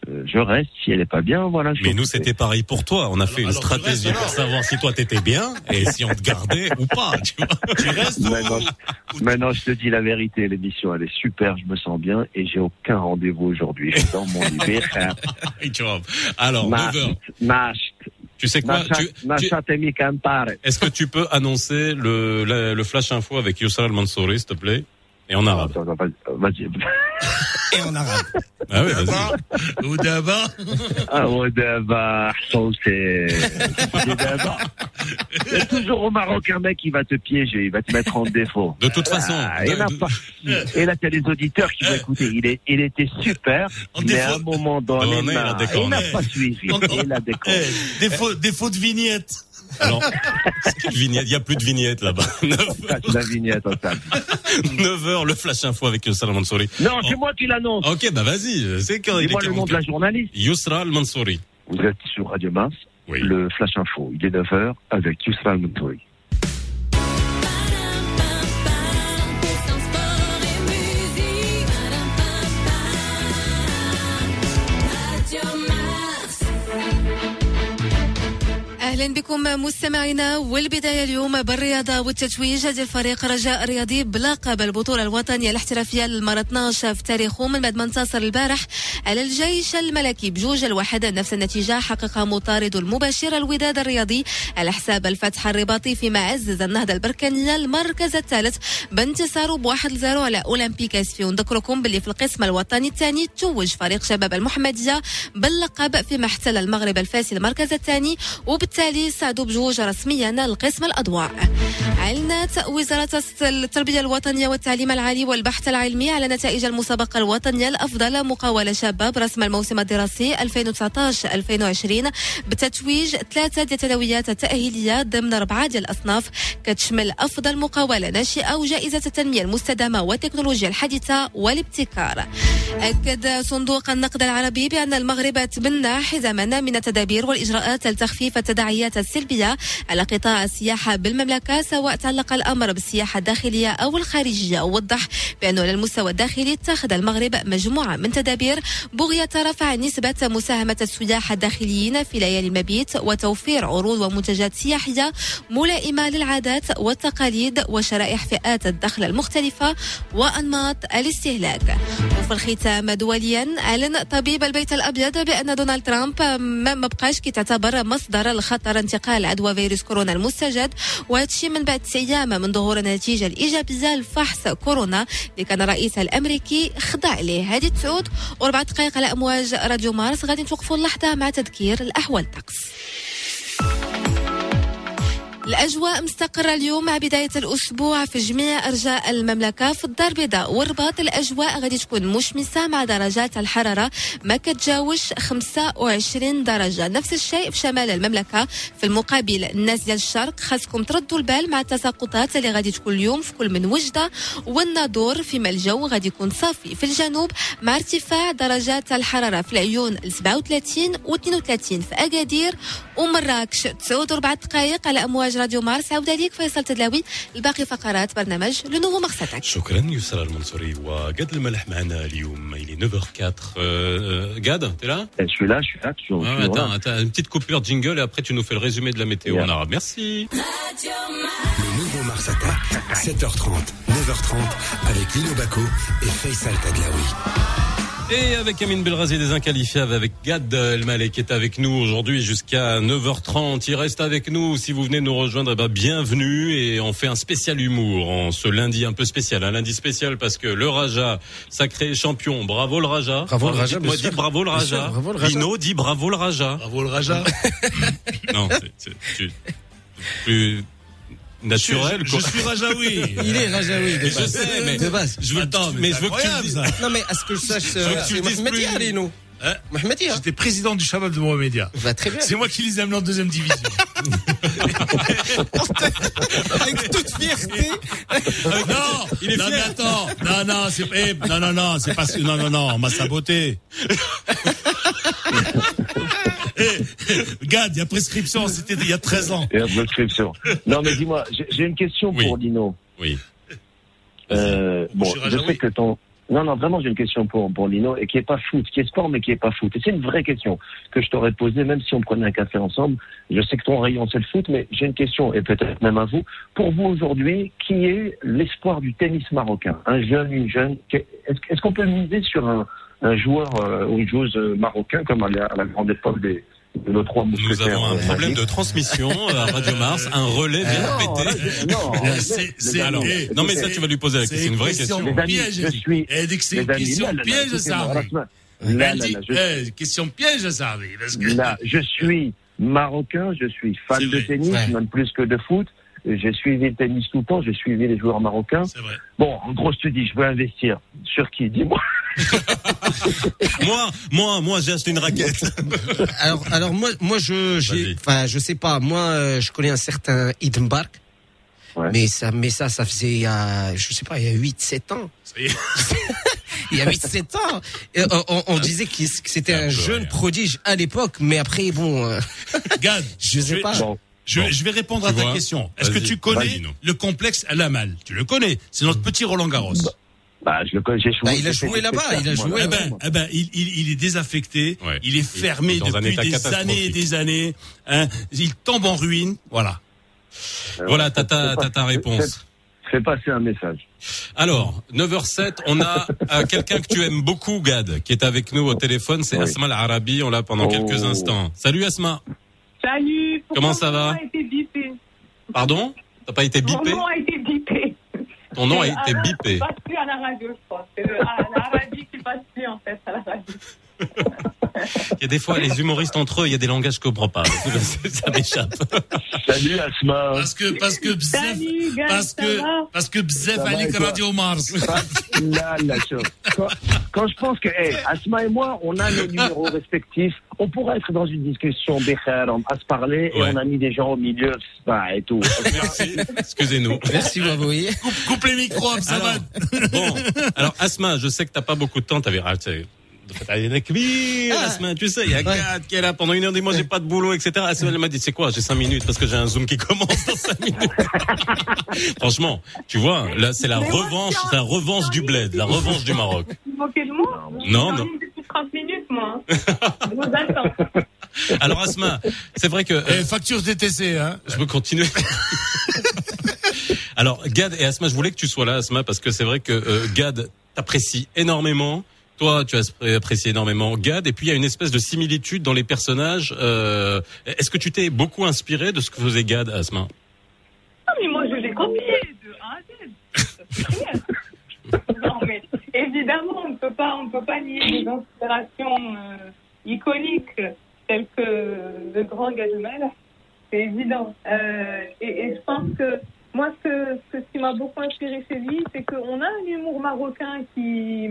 euh, je reste. Si elle est pas bien, voilà. je Mais nous, c'était pareil pour toi. On a fait une alors, stratégie restes pour savoir si toi t'étais bien et si on te gardait ou pas. Tu vois Tu restes ou- Maintenant, je- Maintenant, je te dis la vérité, l'émission elle est super, je me sens bien et j'ai aucun rendez-vous aujourd'hui. Je suis dans mon lit. Et tu vois. Alors, Ma- 9 heures. Nash, Tu sais quoi tu, tu-. Est-ce que tu peux annoncer le, le, le flash info avec Youssal Mansouri, s'il te plaît? Et en arabe. Attends, attends, vas-y. Et en arabe. Ah ouais, vas-y. Ou d'abord. Ah d'abord, c'est... Il y a toujours au Maroc un mec qui va te piéger, il va te mettre en défaut. De toute façon, Ah, il y en a de- pas. Et là, t'as les auditeurs qui vont écouter. Il, est, il était super, En mais à défaut- un moment donné, il n'a- pas suivi. Il a déconné. Eh, défaut, défaut de vignette. Quelle vignette Il y a plus de vignette là-bas. 9, Ça, c'est la vignette en salle. heures, le flash info avec Yusra Al-Mansouri. Non, c'est moi qui l'annonce. Ok, bah vas-y, c'est quand il est Dis-moi le nom de la 44. journaliste. Yusra Al-Mansouri. Vous êtes sur Radio Mars, Oui. le Flash Info. Il est 9h avec Yusra Al-Mentouri. أهلا بكم مستمعينا. والبداية اليوم بالرياضة والتتويج ديال فريق رجاء الرياضي بلقب البطوله الوطنيه الاحترافية للمره 12 في تاريخه من بعد ما انتصر البارح على الجيش الملكي بجوج الواحد. نفس النتيجة حققها مطارد المباشر الوداد الرياضي على حساب الفتح الرباطي فيما عزز النهضة البركانيه المركز الثالث بانتصاره بواحد لزيرو على أولمبيك اسفي ونذكركم باللي في القسم الوطني الثاني توج فريق شباب المحمدية باللقب فيما احتل المغرب الفاسي المركز الثاني وبالتالي بالتالي سادوا بجوج رسميا القسم الأضواء. أعلنت وزارة التربية الوطنية والتعليم العالي والبحث العلمي على نتائج المسابقة الوطنية الأفضل مقاولة شابة برسم الموسم الدراسي 2019-2020 بتتويج ثلاثة ديال التنويات التأهيلية ضمن أربعة ديال الأصناف كتشمل أفضل مقاولة ناشئة وجائزة التنمية المستدامة والتكنولوجيا الحديثة والابتكار. أكد صندوق النقد العربي بأن المغرب تبنى حزما من التدابير والإجراءات لتخفيف التداعيات التبعيات السلبية على قطاع السياحة بالمملكة سواء تعلق الأمر بالسياحة الداخلية أو الخارجية. ووضح بأنه على المستوى الداخلي اتخذ المغرب مجموعة من تدابير بغية رفع نسبة مساهمة السياح الداخليين في ليالي المبيت وتوفير عروض ومنتجات سياحية ملائمة للعادات والتقاليد وشرائح فئات الدخل المختلفة وأنماط الاستهلاك. وفي الختام دوليا أعلن طبيب البيت الأبيض بأن دونالد ترامب ما بقاش كي تعتبر مصدر الخطر لخطر انتقال عدوى فيروس كورونا المستجد وهادشي من بعد أيام من ظهور النتيجه الايجابيه لفحص كورونا اللي كان الرئيس الأمريكي خضع ليه هذه تسعود واربع دقائق على أمواج راديو مارس غادي نتوقفوا اللحظة مع تذكير الأحوال. الطقس الأجواء مستقرة اليوم مع بداية الأسبوع في جميع أرجاء المملكة في الدار البيضاء والرباط الأجواء غادي تكون مشمسة مع درجات الحرارة. ما كتجاوش 25 درجة. نفس الشيء في شمال المملكة. في المقابل الناس ديال الشرق خاصكم تردوا البال مع التساقطات اللي غادي تكون اليوم في كل من وجدة. والناظور فيما الجو غادي يكون صافي. في الجنوب مع ارتفاع درجات الحرارة في العيون ل 37 و 32 في أكادير. ومراكش تسعود أربع دقائق على امواج راديو مارس عاود عليك فيصل تدلاوي الباقي فقرات برنامج لو نوفو مغساتك شكرا يسرى المنصوري وقاد الملح معنا اليوم il est 9h04 euh, Gad t'es là Je suis là, je suis là, toujours. Ah, toujours attends, là. attends, une petite coupure de jingle et après tu nous fais le résumé de la météo Yeah. en arabe. Merci. Le nouveau Mars Attack, 7h30, 9h30, avec Lino Baco et Faisal Tadlaoui. Et avec Amine Belrazi des Inqualifiables, avec Gad Elmaleh qui est avec nous aujourd'hui jusqu'à 9h30. Il reste avec nous. Si vous venez nous rejoindre, eh ben, bienvenue. Et on fait un spécial humour en ce lundi un peu spécial. Un lundi spécial parce que le Raja, sacré champion. Bravo le Raja. Bravo le Raja, Moi, dis bravo le Raja. sûr, bravo le Raja. Lino dit bravo le Raja. Bravo le Raja. Non, c'est- c'est tu- plus naturel. je, quoi. je suis Rajaoui. Il est Rajaoui de Mais je base. sais, mais de base. je veux, Attends, mais mais je veux que tu le dises. Non mais à ce que je sache, veux que tu le c'est dises Mohamedia, plus. Lino. Hein Mohamedia. J'étais président du Shabab de Mohamedia. Va très bien. C'est moi qui les amenés en deuxième division. Avec toute fierté. non, Il est non, fier. mais attends, non, non, c'est, eh, non, non, non, c'est pas, non, non, non, on m'a saboté. Eh, Gad, il y a prescription, c'était il y a 13 ans. Et la prescription. Non, mais dis-moi, j'ai une question Oui. pour Lino. Oui. Euh, bon, je sais que ton. Non, non, vraiment, j'ai une question pour, pour Lino et qui est pas foot, qui est sport, mais qui est pas foot. Et c'est une vraie question que je t'aurais posée, même si on prenait un café ensemble. Je sais que ton rayon, c'est le foot, mais j'ai une question, et peut-être même à vous. Pour vous, aujourd'hui, qui est l'espoir du tennis marocain? Un jeune, une jeune est-ce qu'on peut miser sur un, un joueur euh, ou une joueuse euh, marocain, comme à la, à la grande époque des, nos trois Nous avons un euh, problème de transmission à Radio Mars. Un relais vient péter. non, Euh, eh, mais ça tu vas lui poser la question. C'est une vraie question. Piège, c'est une amis, question piège, ça eh, question piège, ça. Là, je suis marocain, je suis fan de tennis, même plus que de foot. J'ai suivi le tennis tout le temps, j'ai suivi les joueurs marocains. C'est vrai. Bon, en gros, je te dis, je veux investir. Sur qui? Dis-moi. Moi, moi, moi, j'ai acheté une raquette. Alors, alors moi, moi, je, j'ai, enfin, je sais pas. Moi, euh, je connais un certain Idenbark. Ouais. Mais ça, mais ça, ça faisait il y a, je sais pas, il y a 8, 7 ans. Ça y est. Il y a 8, 7 ans. Et on, on- on disait que c'était Un jeune rien. prodige à l'époque, mais après, bon, euh, Gad, je sais vais- pas. Bon, Je, Bon. je vais répondre Tu à ta vois question. Est-ce que tu connais le complexe Lamal Tu le connais. C'est notre petit Roland Garros. bah, je le connais, j'ai joué. Bah, il a joué là-bas, il a joué, Eh ben, eh ben, il, il, il est désaffecté, Ouais. il est fermé dans depuis des années et des années. Hein. Il tombe en ruine. Voilà. Euh, Voilà, t'as ta, réponse. Fais passer un message. Alors, 9h07, on a euh, quelqu'un que tu aimes beaucoup, Gad, qui est avec nous au téléphone. C'est Oui. Asma Al-Arabi. On l'a pendant Oh. quelques instants. Salut Asma. Salut. Comment ça va nom a été bipé Pardon? T'as pas été bipé? Mon nom a été bipé. Ton nom a été Alain bipé. passe plus à la radio, je crois. C'est le- qui passe plus, en fait, à la radio. Il y a des fois, les humoristes entre eux, il y a des langages que je comprends pas. Ça m'échappe. Salut Asma. Parce que, parce que, bzef, Salut, gars, parce que, parce que bzef Radio Mars. Là, chose. Quand, quand je pense que hey, Asma et moi, on a nos numéros respectifs, on pourrait être dans une discussion bécher, à se parler, et Ouais. on a mis des gens au milieu, ça et tout. Merci. Excusez-nous. Merci, Baboui. coupe, coupe les micros, ça Alors, va. bon, alors Asma, je sais que t'as pas beaucoup de temps. T'avais ah, sais, oui, Ah. Asma, tu sais, il y a Ouais. Gad qui est là pendant une heure. Dit moi j'ai pas de boulot, etc. Asma elle m'a dit c'est quoi J'ai cinq minutes parce que j'ai un zoom qui commence dans cinq minutes. Franchement, tu vois, là c'est la Mais revanche, la revanche du bled, la revanche du Maroc. Vous moquez de moi Non, non. ai depuis 30 minutes, moi. hein. Je vous attends. Alors Asma, c'est vrai que euh, Eh, facture DTC, hein. je peux continuer. Alors Gad et Asma, je voulais que tu sois là, Asma, parce que c'est vrai que euh, Gad t'apprécie énormément. Toi, tu as apprécié énormément Gad, et puis il y a une espèce de similitude dans les personnages. Euh, Est-ce que tu t'es beaucoup inspiré de ce que faisait Gad, Asma Ah, mais moi, je l'ai copié de A à Z. Non, mais évidemment, on ne peut pas, on peut pas nier des inspirations euh, iconiques telles que le grand Gademel. C'est évident. Euh, et, et je pense que moi, ce, ce qui m'a beaucoup inspiré chez lui, c'est qu'on a un humour marocain qui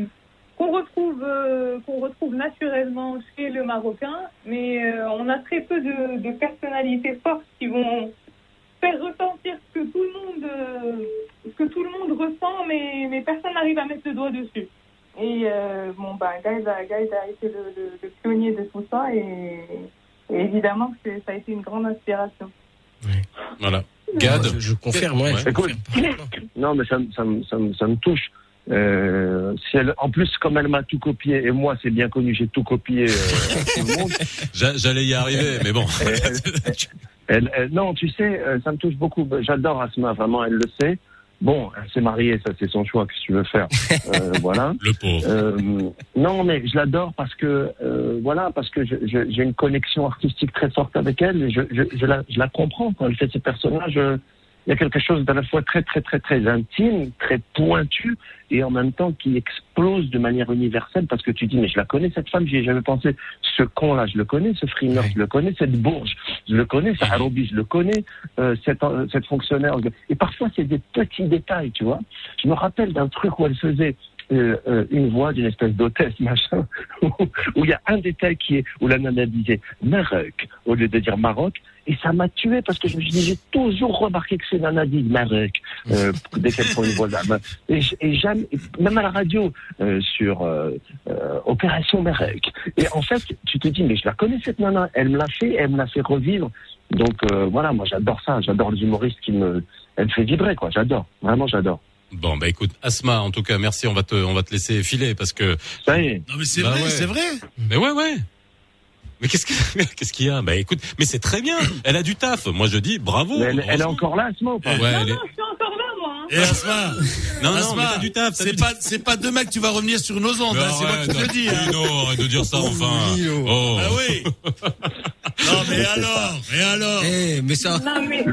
qu'on retrouve euh, qu'on retrouve naturellement chez le marocain, mais euh, on a très peu de, de personnalités fortes qui vont faire ressentir ce que tout le monde euh, ce que tout le monde ressent, mais, mais personne n'arrive à mettre le doigt dessus. Et euh, bon, bah, Guys a, a été le, le- le pionnier de tout ça, et, et évidemment que c'est- ça a été une grande inspiration. Voilà. Gad. Je, je confirme, ouais. Ouais. je Écoute, confirme. non, mais ça, me- ça, me- ça, me- ça me touche. Euh, si elle, en plus, comme elle m'a tout copié, et moi, c'est bien connu, j'ai tout copié euh, à tout le monde. J'a- J'allais y arriver, mais bon. Elle, elle- non, tu sais, euh, ça me touche beaucoup. J'adore Asma, vraiment, elle le sait. Bon, elle s'est mariée, ça c'est son choix, que tu veux faire? Euh, voilà. Le pauvre. Euh, non, mais je l'adore parce que euh, voilà, parce que je- je- j'ai une connexion artistique très forte avec elle. Et je, je, je, la, je la comprends quand elle fait ses personnages. Il y a quelque chose d'à la fois très très très très intime, très pointu, et en même temps qui explose de manière universelle parce que tu dis mais je la connais cette femme, j'y ai jamais pensé. Ce con-là, je le connais, ce frimeur, je le connais, cette bourge, je le connais, ce Harobi, je le connais, euh, cette, euh, cette fonctionnaire. Et parfois c'est des petits détails, tu vois. Je me rappelle d'un truc où elle faisait euh, euh, une voix d'une espèce d'hôtesse, machin, où il y a un détail qui est où la nana disait Maroc au lieu de dire Maroc, et ça m'a tué parce que je me suis dit, j'ai toujours remarqué que ces nanas disent Maroc euh, dès qu'elles font une voix d'âme. Et, et jamais, même à la radio, euh, sur euh, Opération Maroc. Et en fait, tu te dis, mais je la connais cette nana, elle me l'a fait, elle me l'a fait revivre. Donc voilà, moi j'adore ça, j'adore les humoristes qui me, elle me fait vibrer quoi, j'adore, vraiment j'adore. Bon, bah écoute, Asma, en tout cas, merci. On va te, on va te laisser filer parce que. Ça y est. Non, mais c'est Bah vrai, ouais. c'est vrai. Mais ouais, ouais. Mais qu'est-ce que- qu'est-ce qu'il y a? Bah écoute, mais c'est très bien. Elle a du taf. Moi je dis bravo. Mais elle, elle est encore là, Asma ou pas? Ouais, non, elle est- non, je suis encore là, moi. hein. Et Asma, Non, non, Asma, mais t'as du taf. c'est pas, c'est pas demain que tu vas revenir sur nos ondes, Mais hein, c'est moi qui te le dis. hein. Bruno, arrête de dire ça enfin. Oh. Ah oui. Non, mais alors, et alors? Eh, mais ça. Non, mais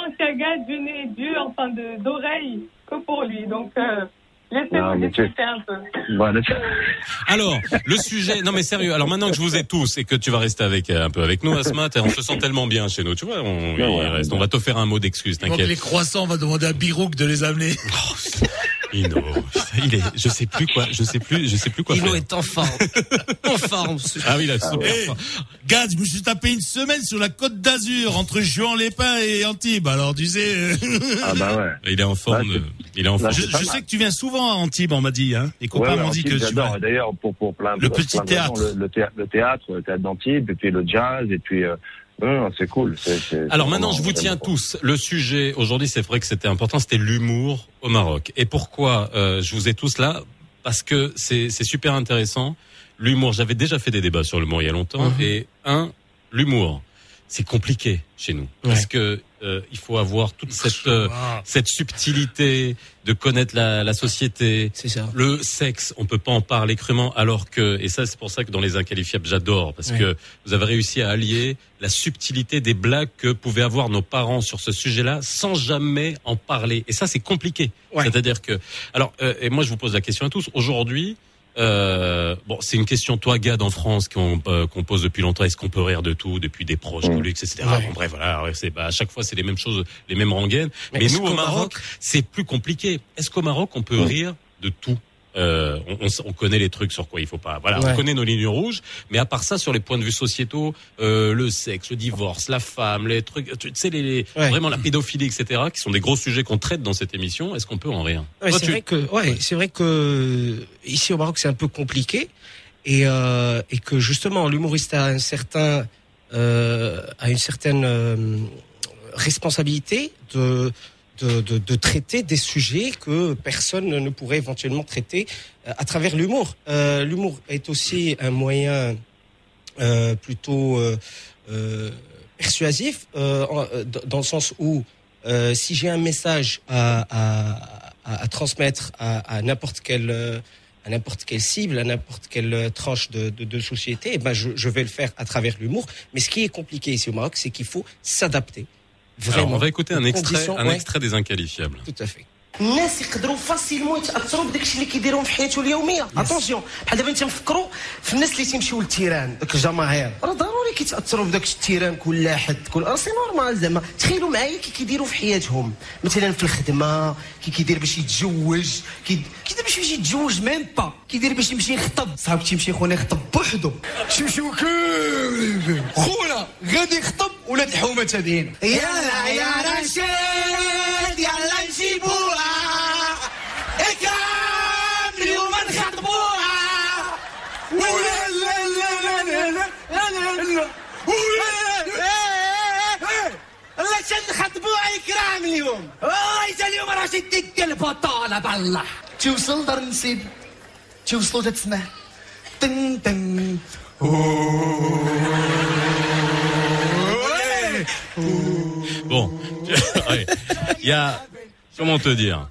ma- maintenant, Chagad, je n'ai dû, enfin, de- d'oreille que pour lui. Donc, euh, Non, laissez-moi mais tu- un peu. Voilà. Alors, le sujet, non mais sérieux, alors maintenant que je vous ai tous et que tu vas rester avec euh, un peu avec nous, Asma, t'es- on se sent tellement bien chez nous, tu vois, on, ouais. reste, on va t'offrir un mot d'excuse, Donc les t'inquiète. croissants, on va demander à Birouk de les amener. Ino, il est, je sais plus quoi, je sais plus, je sais plus quoi Ino faire. est en forme. en forme. Ah oui, il a super faim. Gad, je me suis tapé une semaine sur la côte d'Azur entre Juan-les-Pins et Antibes. Alors tu sais, Ah bah ouais. Il est en forme, Là, euh, il est en forme. là, je, pas je mal. sais que tu viens souvent à Antibes, on m'a dit. Hein. Les copains Ouais, ouais, m'ont dit que tu j'adore. vas. D'ailleurs, pour, pour plein Le pour petit plein de raisons, théâtre. Le, le théâtre, le théâtre, le théâtre d'Antibes, et puis le jazz, et puis, euh, non, c'est cool. c'est- c'est- Alors maintenant, je vous tiens tous. Le sujet aujourd'hui, c'est vrai que c'était important, c'était l'humour au Maroc. Et pourquoi euh, je vous ai tous là? Parce que c'est c'est super intéressant. L'humour, j'avais déjà fait des débats sur l'humour il y a longtemps. Mhm. Et un, l'humour, c'est compliqué chez nous parce que euh, il faut avoir toute cette euh, Ah. cette subtilité de connaître la, la société, C'est ça. le sexe, on peut pas en parler crûment, alors que, et ça c'est pour ça que dans les inqualifiables j'adore, parce Ouais. que vous avez réussi à allier la subtilité des blagues que pouvaient avoir nos parents sur ce sujet-là, sans jamais en parler. Et ça c'est compliqué. Ouais. C'est-à-dire que, alors, euh, et moi je vous pose la question à tous. Aujourd'hui, euh, bon, c'est une question toi, Gad, en France, qu'on euh, qu'on pose depuis longtemps. Est-ce qu'on peut rire de tout, depuis des proches, Mm. luxe, etc. Ouais. Bon, bref, voilà. c'est bah, à chaque fois c'est les mêmes choses, les mêmes rengaines. Mais, nous au Maroc, c'est plus compliqué. Est-ce qu'au Maroc on peut Mm. rire de tout? Euh, on, on connaît les trucs sur quoi il faut pas. Voilà, Ouais. on connaît nos lignes rouges, mais à part ça, sur les points de vue sociétaux, euh, le sexe, le divorce, la femme, les trucs, tu sais, les, les- Ouais. vraiment la pédophilie, etc., qui sont des gros sujets qu'on traite dans cette émission. Est-ce qu'on peut en rire? Ouais, c'est tu- vrai que, ouais, c'est vrai que ici au Maroc c'est un peu compliqué et euh, et que justement l'humoriste a un certain euh, a une certaine euh, responsabilité de de, traiter des sujets que personne ne pourrait éventuellement traiter euh, à travers l'humour. Euh, l'humour est aussi un moyen euh, plutôt persuasif dans- le sens où si j'ai un message à, transmettre à, n'importe quelle à n'importe quelle cible, à n'importe quelle tranche de société, eh ben je, je vais le faire à travers l'humour. Mais ce qui est compliqué ici au Maroc, c'est qu'il faut s'adapter. Vraiment. Alors, on va écouter un extrait, un ouais, extrait des inqualifiables. Tout à fait. الناس يقدروا فاسيلمون يتأثروا بداك الشيء اللي كيديرهم في حياته اليومية. اتونسيون بحال دابا انت نفكروا في الناس اللي تيمشيو للتيران. داك الجماهير. راه ضروري كيتأثروا بداك التيران كل حد كل راه سي نورمال زعما. تخيلوا معايا كي كيديروا في حياتهم. مثلا في الخدمة كي كيدير باش يتزوج كي كيدير باش يمشي يتزوج ميم با كيدير باش يمشي يخطب. صاحبك تيمشي خونا يخطب بوحدو. تيمشيو كاملين خونا غادي يخطب ولاد الحومه تادين يلا يا رشيد يلا نجيبوها لا لا لا لا لا شد نخطبوها اكرام اليوم ايجا اليوم راه شديك البطاله بالله توصل دار نسيب توصلوا تتسمع تن تن Bon, ouais. il y a, comment te dire,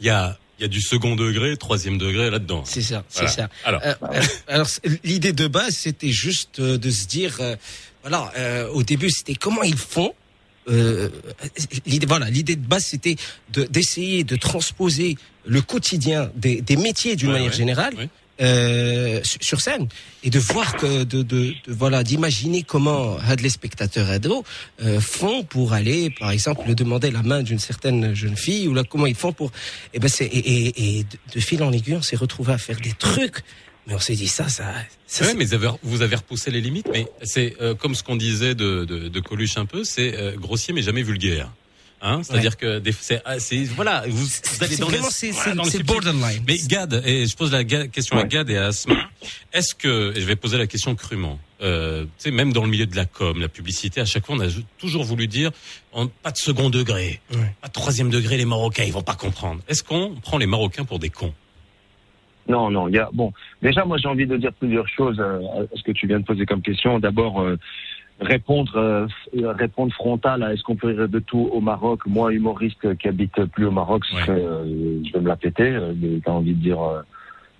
il y a, il y a du second degré, troisième degré là-dedans. C'est ça, c'est ça. Alors, Euh, euh, alors l'idée de base, c'était juste euh, de se dire, euh, voilà, euh, au début, c'était comment ils font. Euh, l'idée, voilà, l'idée de base, c'était de- d'essayer de transposer le quotidien des, des métiers d'une Ouais, manière ouais, générale ouais. Euh, sur scène et de voir que de, de, de- voilà d'imaginer comment les spectateurs ados euh, font pour aller par exemple demander la main d'une certaine jeune fille ou là comment ils font pour et ben c'est et, et, et de, fil en aiguille on s'est retrouvé à faire des trucs mais on s'est dit ça ça, ça Ouais, mais vous avez, vous avez repoussé les limites, mais c'est euh, comme ce qu'on disait de, de, de Coluche un peu, c'est euh, grossier mais jamais vulgaire. Hein C'est-à-dire que des- c'est, ah, c'est voilà, vous, vous allez dans vraiment les- c'est voilà, dans le borderline Mais Gad, et je pose la question à Ouais. Gad et à Asma, est-ce que, et je vais poser la question crûment, euh, tu sais, même dans le milieu de la com, la publicité, à chaque fois, on a toujours voulu dire, en- pas de second degré, Ouais. pas de troisième degré, les Marocains, ils vont pas comprendre. Est-ce qu'on prend les Marocains pour des cons? Non, non, il y a bon. Déjà, moi, j'ai envie de dire plusieurs choses euh, à ce que tu viens de poser comme question. D'abord, euh, répondre, euh, euh, répondre frontal à est-ce qu'on peut rire de tout au Maroc Moi, humoriste qui habite plus au Maroc, euh, je, vais me la péter. Euh, mais T'as envie de dire, euh,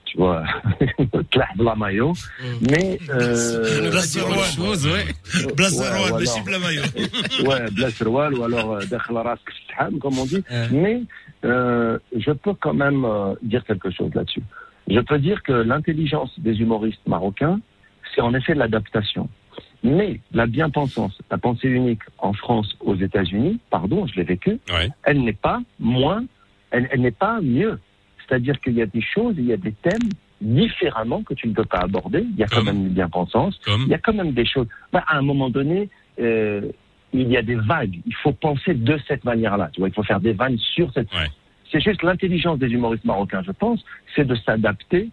tu vois, la maillot. Mm. Mais euh, Blaseroual, chose, ouais. Blaseroual, ouais, la maillot. ouais, ou alors Dekhlaras Ksham, comme on dit. Mais je peux quand même dire quelque chose là-dessus. Je peux dire que l'intelligence des humoristes marocains, c'est en effet l'adaptation. Mais la bien-pensance, la pensée unique en France, aux États-Unis, pardon, je l'ai vécu, Ouais. elle n'est pas moins, elle, elle n'est pas mieux. C'est-à-dire qu'il y a des choses, il y a des thèmes différemment que tu ne peux pas aborder. Il y a quand Comme même une bien-pensance. Il y a quand même des choses. Bah, à un moment donné, euh, il y a des vagues. Il faut penser de cette manière-là. Tu vois, il faut faire des vannes sur cette. Ouais. C'est juste l'intelligence des humoristes marocains, je pense, c'est de s'adapter.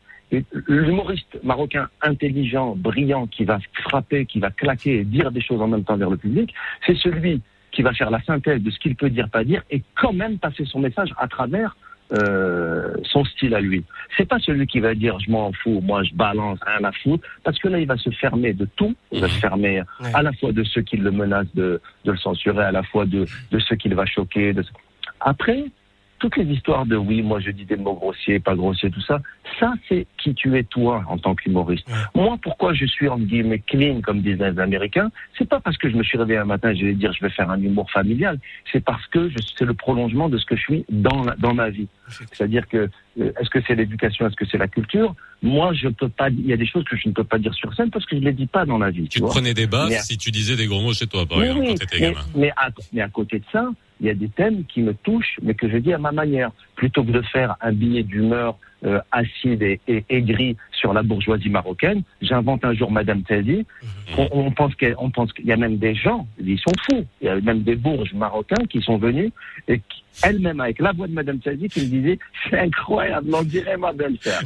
L'humoriste marocain intelligent, brillant, qui va frapper, qui va claquer et dire des choses en même temps vers le public, c'est celui qui va faire la synthèse de ce qu'il peut dire, pas dire, et quand même passer son message à travers euh, son style à lui. C'est pas celui qui va dire je m'en fous, moi je balance, rien à foutre, parce que là il va se fermer de tout, il va se fermer Ouais. à la fois de ceux qui le menacent de, de le censurer, à la fois de, de ceux qui le va choquer. De... Après, toutes les histoires de oui, moi je dis des mots grossiers, pas grossiers, tout ça, ça c'est qui tu es toi en tant qu'humoriste. Moi, pourquoi je suis en guillemets clean, comme disent les Américains, c'est pas parce que je me suis réveillé un matin et je vais dire je vais faire un humour familial, c'est parce que c'est le prolongement de ce que je suis dans, la- dans ma vie. C'est-à-dire que est-ce que c'est l'éducation, est-ce que c'est la culture? Moi, je peux pas. Il y a des choses que je ne peux pas dire sur scène parce que je les dis pas dans la vie. Tu Tu, prenais des baffes Mais- si tu disais des gros mots chez toi, par Oui, exemple, oui, quand t'étais mais, gamin. mais, à, mais à côté de ça, il y a des thèmes qui me touchent, mais que je dis à ma manière. Plutôt que de faire un billet d'humeur euh, acide et, et aigri sur la bourgeoisie marocaine, j'invente un jour Madame Tadi. On, on pense qu'il y a- y même des gens, ils sont fous. Il y a même des bourges marocains qui sont venus et qui, elle-même avec la voix de Madame Tadi qui me disait c'est incroyable, on dirait ma belle-sœur.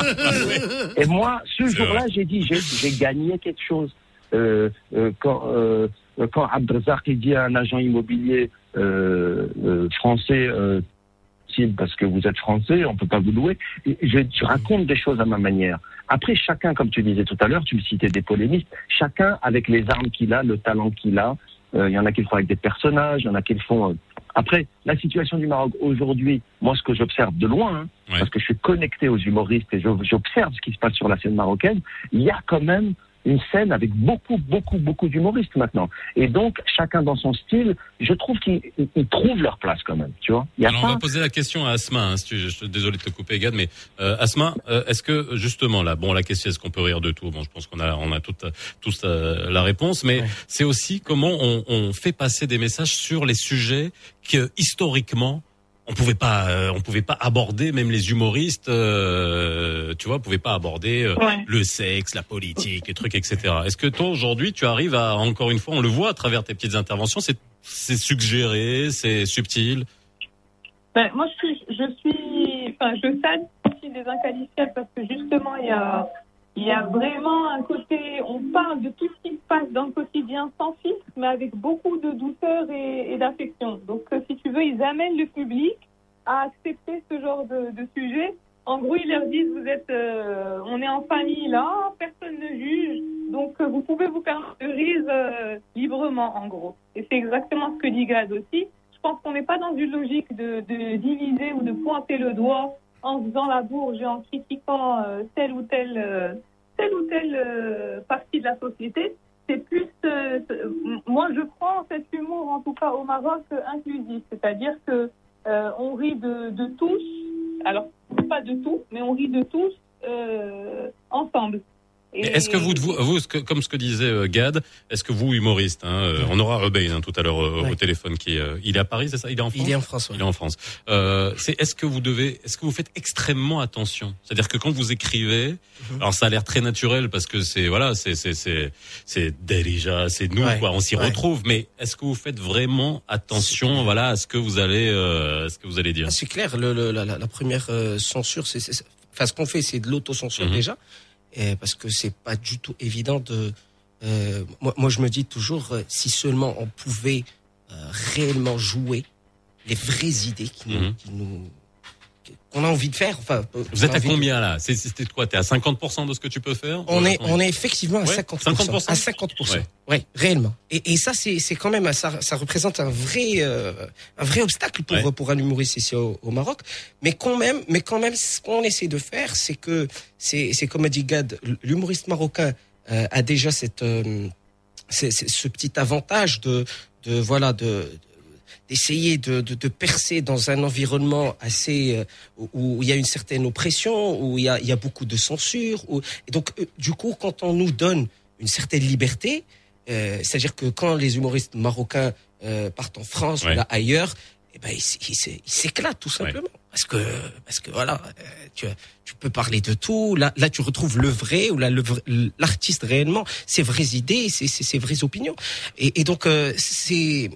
Euh, et moi, ce jour-là, j'ai dit, j'ai, gagné quelque chose. Euh, quand quand Abdelzak il dit à un agent immobilier français, parce que vous êtes français, on peut pas vous louer. Je, je raconte des choses à ma manière. Après, chacun, comme tu disais tout à l'heure, tu me citais des polémistes, chacun avec les armes qu'il a, le talent qu'il a. Euh, Il y en a qui le font avec des personnages, il y en a qui le font. euh, Après, la situation du Maroc aujourd'hui, moi, ce que j'observe de loin, hein, Ouais. parce que je suis connecté aux humoristes et j'observe ce qui se passe sur la scène marocaine, il y a quand même une scène avec beaucoup, beaucoup, beaucoup d'humoristes maintenant. Et donc, chacun dans son style, je trouve qu'ils ils- ils trouvent leur place quand même, tu vois. Il y a Alors, on va poser la question à Asma. Hein, si tu, je suis désolé de te couper, Gad, mais euh, Asma, euh, est-ce que justement là, bon, la question, est-ce qu'on peut rire de tout? Bon, je pense qu'on a, on a toute, tous euh, la réponse, mais Ouais. c'est aussi comment on, on fait passer des messages sur les sujets que historiquement on pouvait pas, euh, on pouvait pas aborder, même les humoristes, euh, tu vois, pouvaient pas aborder euh, Ouais. le sexe, la politique, les trucs, etc. Est-ce que toi aujourd'hui, tu arrives à, encore une fois, on le voit à travers tes petites interventions, c'est, c'est suggéré, c'est subtil? Ben, moi, je suis, je suis, enfin, je salue aussi des inqualifiables parce que justement, il y a, il y a vraiment un côté, on parle de tout ce qui se passe dans le quotidien sans filtre, mais avec beaucoup de douceur et, d'affection. Donc, euh, si tu veux, ils amènent le public à accepter ce genre de, sujet. En gros, ils leur disent, vous êtes, euh, on est en famille là, personne ne juge, donc euh, vous pouvez vous euh, librement, en gros. Et c'est exactement ce que dit Gad aussi je pense qu'on n'est pas dans une logique de diviser ou de pointer le doigt en faisant la bourge et en critiquant euh, telle ou telle, euh, telle ou telle euh, partie de la société. C'est plus, euh, moi je prends cet humour en tout cas au Maroc euh, inclusif, c'est-à-dire que on rit de, de tous, alors pas de tout, mais on rit de tous ensemble. Et Est-ce que vous, vous, comme ce que disait euh, Gad, est-ce que vous, humoriste, hein, euh, on aura Rebain hein, tout à l'heure euh, Ouais. au téléphone, qui est, euh, il est à Paris, c'est ça? Il est en France? Il est en France, ouais. Il est en France. Euh, c'est est-ce que vous devez, est-ce que vous faites extrêmement attention? C'est-à-dire que quand vous écrivez, Mhm. alors ça a l'air très naturel parce que c'est voilà, c'est c'est c'est c'est déjà, c'est nous quoi, on s'y retrouve. Mais est-ce que vous faites vraiment attention, voilà, à ce que vous allez, euh, à ce que vous allez dire? Ah, C'est clair, le, le- la, la- première censure, c'est, c'est- enfin, ce qu'on fait, c'est de l'autocensure Mhm. déjà, et parce que c'est pas du tout évident de. euh, moi, moi, je me dis toujours, euh, si seulement on pouvait euh, réellement jouer les vraies idées qui nous, Mhm. qui nous qu'on a envie de faire. Enfin, euh, Vous êtes à de- combien là? C'était quoi? T'es à 50% de ce que tu peux faire? On Ouais, est, on est effectivement à Ouais, 50%, 50%. à 50%. Ouais. Ouais, réellement. Et, et ça, c'est, c'est quand même, ça, ça représente un vrai, euh, un vrai obstacle pour, Ouais. pour un humoriste ici au, au Maroc. Mais quand même, mais quand même, ce qu'on essaie de faire, c'est que, c'est, c'est comme a dit Gad, l'humoriste marocain euh, a déjà cette, euh, ce petit avantage de, de voilà, de, d'essayer de, de, de percer dans un environnement assez euh, où, il y a une certaine oppression, où il y a, il y a beaucoup de censure. Où, et donc, euh, du coup, quand on nous donne une certaine liberté, euh, c'est-à-dire que quand les humoristes marocains euh, partent en France Ouais. ou là ailleurs, eh ben, ils s'éclatent tout simplement. Parce que, parce que voilà, tu, tu peux parler de tout. Là, là, tu retrouves le vrai ou l'artiste réellement, ses vraies idées, ses, ses, ses vraies opinions. Et, et donc, euh, c'est,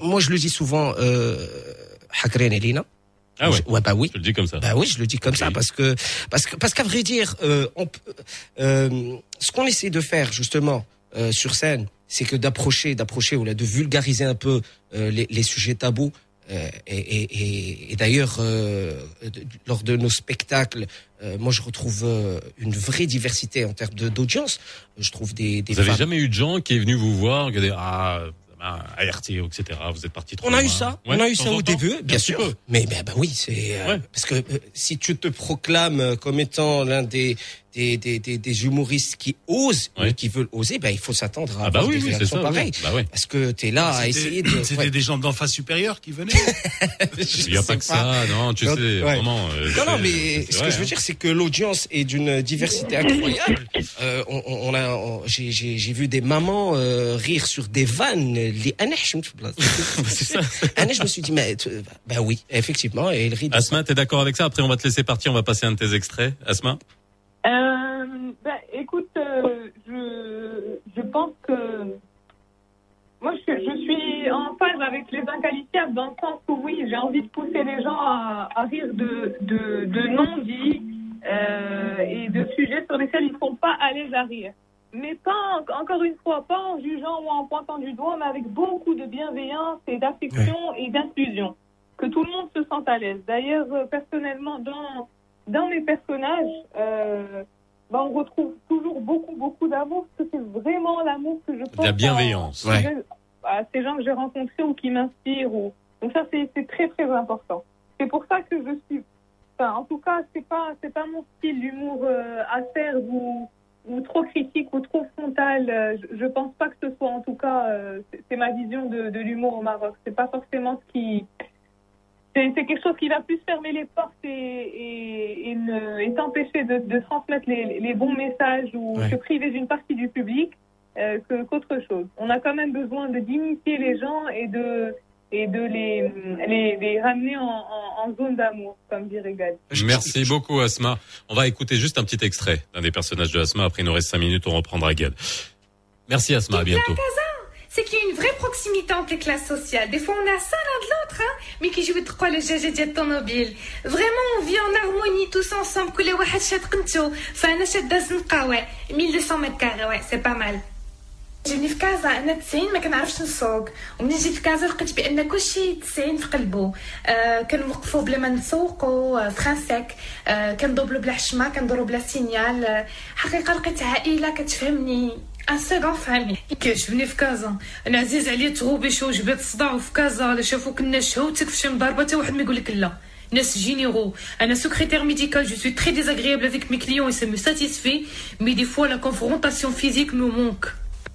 moi, je le dis souvent, euh, Hakren Elina. Ah ouais. Ouais, bah oui. Je le dis comme ça. Bah oui, je le dis comme ça parce que parce que parce qu'à vrai dire, euh, on, euh, ce qu'on essaie de faire justement euh, sur scène, c'est que d'approcher, d'approcher ou là de vulgariser un peu euh, les, les sujets tabous. Euh, et et, et, et d'ailleurs, euh, lors de nos spectacles, euh, moi je retrouve une vraie diversité en termes d'audience. Je trouve des, des Vous avez jamais eu de gens qui est venu vous voir, qui a dit ah ART, etc. Vous êtes parti trop On a eu ça, Ouais, on a eu ça au début, bien sûr. Mais ben bah oui, c'est euh, Ouais. parce que euh, si tu te proclames comme étant l'un des des, des, des, des humoristes qui osent, Ouais. qui veulent oser, ben il faut s'attendre à Ah bah avoir oui, des oui, c'est réactions ça. pareilles. oui. Bah ouais. Parce que tu es là à C'était- essayer de. C'était ouais. des gens d'en face supérieure qui venaient. Il n'y a pas que ça, non, tu Donc, sais, ouais. vraiment. euh, Non, non, mais ce vrai, que je veux hein. dire, c'est que l'audience est d'une diversité incroyable. Euh, on, on a, on- j'ai, j'ai, j'ai vu des mamans euh, rire sur des vannes. Les Aneh, je me suis- C'est ça. Je me suis dit, mais bah oui, effectivement, et elle rit. Asma, t'es d'accord avec ça? Après, on va te laisser partir, on va passer un de tes extraits. Asma? Euh, ben, écoute, euh, je, je pense que moi, je, je suis en phase avec les inqualifiables dans le sens où oui, j'ai envie de pousser les gens à, à rire de, de, de non-dits euh, et de sujets sur lesquels ils ne sont pas à l'aise à rire. Mais pas, en- encore une fois, pas en jugeant ou en pointant du doigt, mais avec beaucoup de bienveillance et d'affection et d'inclusion. Que tout le monde se sente à l'aise. D'ailleurs, personnellement, dans, dans mes personnages, euh, ben, on retrouve toujours beaucoup, beaucoup d'amour, parce que c'est vraiment l'amour que je pense. la à- bienveillance. Ouais. à ces gens que j'ai rencontrés ou qui m'inspirent. Ou... Donc ça, c'est c'est très, très important. C'est pour ça que je suis... Enfin, en tout cas, c'est pas, c'est pas mon style d'humour euh, acerbe ou, ou trop critique ou trop frontal. Euh, Je, je pense pas que ce soit, en tout cas, euh, c'est- c'est ma vision de, de l'humour au Maroc. C'est pas forcément ce qui... C'est quelque chose qui va plus fermer les portes et, et, et, ne- et t'empêcher de, de transmettre les, les bons messages ou Ouais. se priver d'une partie du public euh, que- qu'autre chose. On a quand même besoin de d'initier les gens et de et de les, les, les ramener en, en, en zone d'amour, comme dirait Gad. Merci beaucoup, Asma. On va écouter juste un petit extrait d'un des personnages de Asma. Après, il nous reste cinq minutes, on reprendra Gad. Merci, Asma. À bientôt c'est qu'il y a une vraie proximité entre les classes sociales. Des fois, on a ça l'un de l'autre, hein, mais qui joue trop le jeu de automobile. Vraiment, on vit en harmonie tous ensemble. كل واحد شاد قنته فأنا شادة زنقة ouais 1200 mètres carrés ouais c'est pas mal. جبني في كازا انا 90 ما كنعرفش نسوق ومنين جيت في كازا لقيت بان كلشي 90 في قلبه آه كنوقفوا بلا ما نسوقوا آه فران سيك آه كندوبلو بلا حشمه كندورو بلا سينيال آه حقيقه لقيت عائله كتفهمني ان سيكون فامي كيعجبني في كازا انا عزيز عليا تغوبيش وجبات الصداع وفي كازا لا شافو كنا شهوتك في شي مضاربه حتى واحد ما يقول لك لا ناس généraux. Un secrétaire médical, je suis très désagréable avec mes clients et ça me satisfait, mais des fois la confrontation physique me manque.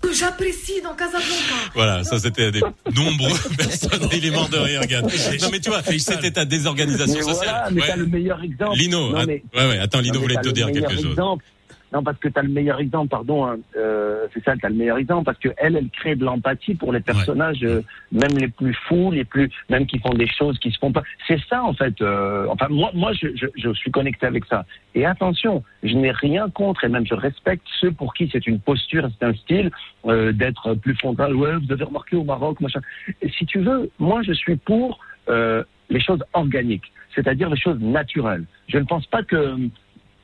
Que j'apprécie dans Casablanca. Voilà, ça c'était des nombreuses personnes. Il est mort de rire, Gad. Non mais tu vois, c'était ta désorganisation Mais sociale. voilà, mais Ouais. t'as le meilleur exemple. Lino, Non, att- mais- ouais, ouais, attends, Lino Non, mais voulait t'as te le dire meilleur quelque chose. exemple. Non, parce que tu as le meilleur exemple, pardon, hein, euh, c'est ça, tu as le meilleur exemple, parce que elle, elle crée de l'empathie pour les personnages, euh, même les plus fous, les plus, même qui font des choses qui se font pas. C'est ça, en fait. euh, enfin, moi, moi, je, je, je suis connecté avec ça. Et attention, je n'ai rien contre, et même je respecte ceux pour qui c'est une posture, c'est un style d'être plus frontal. Ouais, vous avez remarqué au Maroc, machin. Et si tu veux, moi, je suis pour les choses organiques, c'est-à-dire les choses naturelles. Je ne pense pas que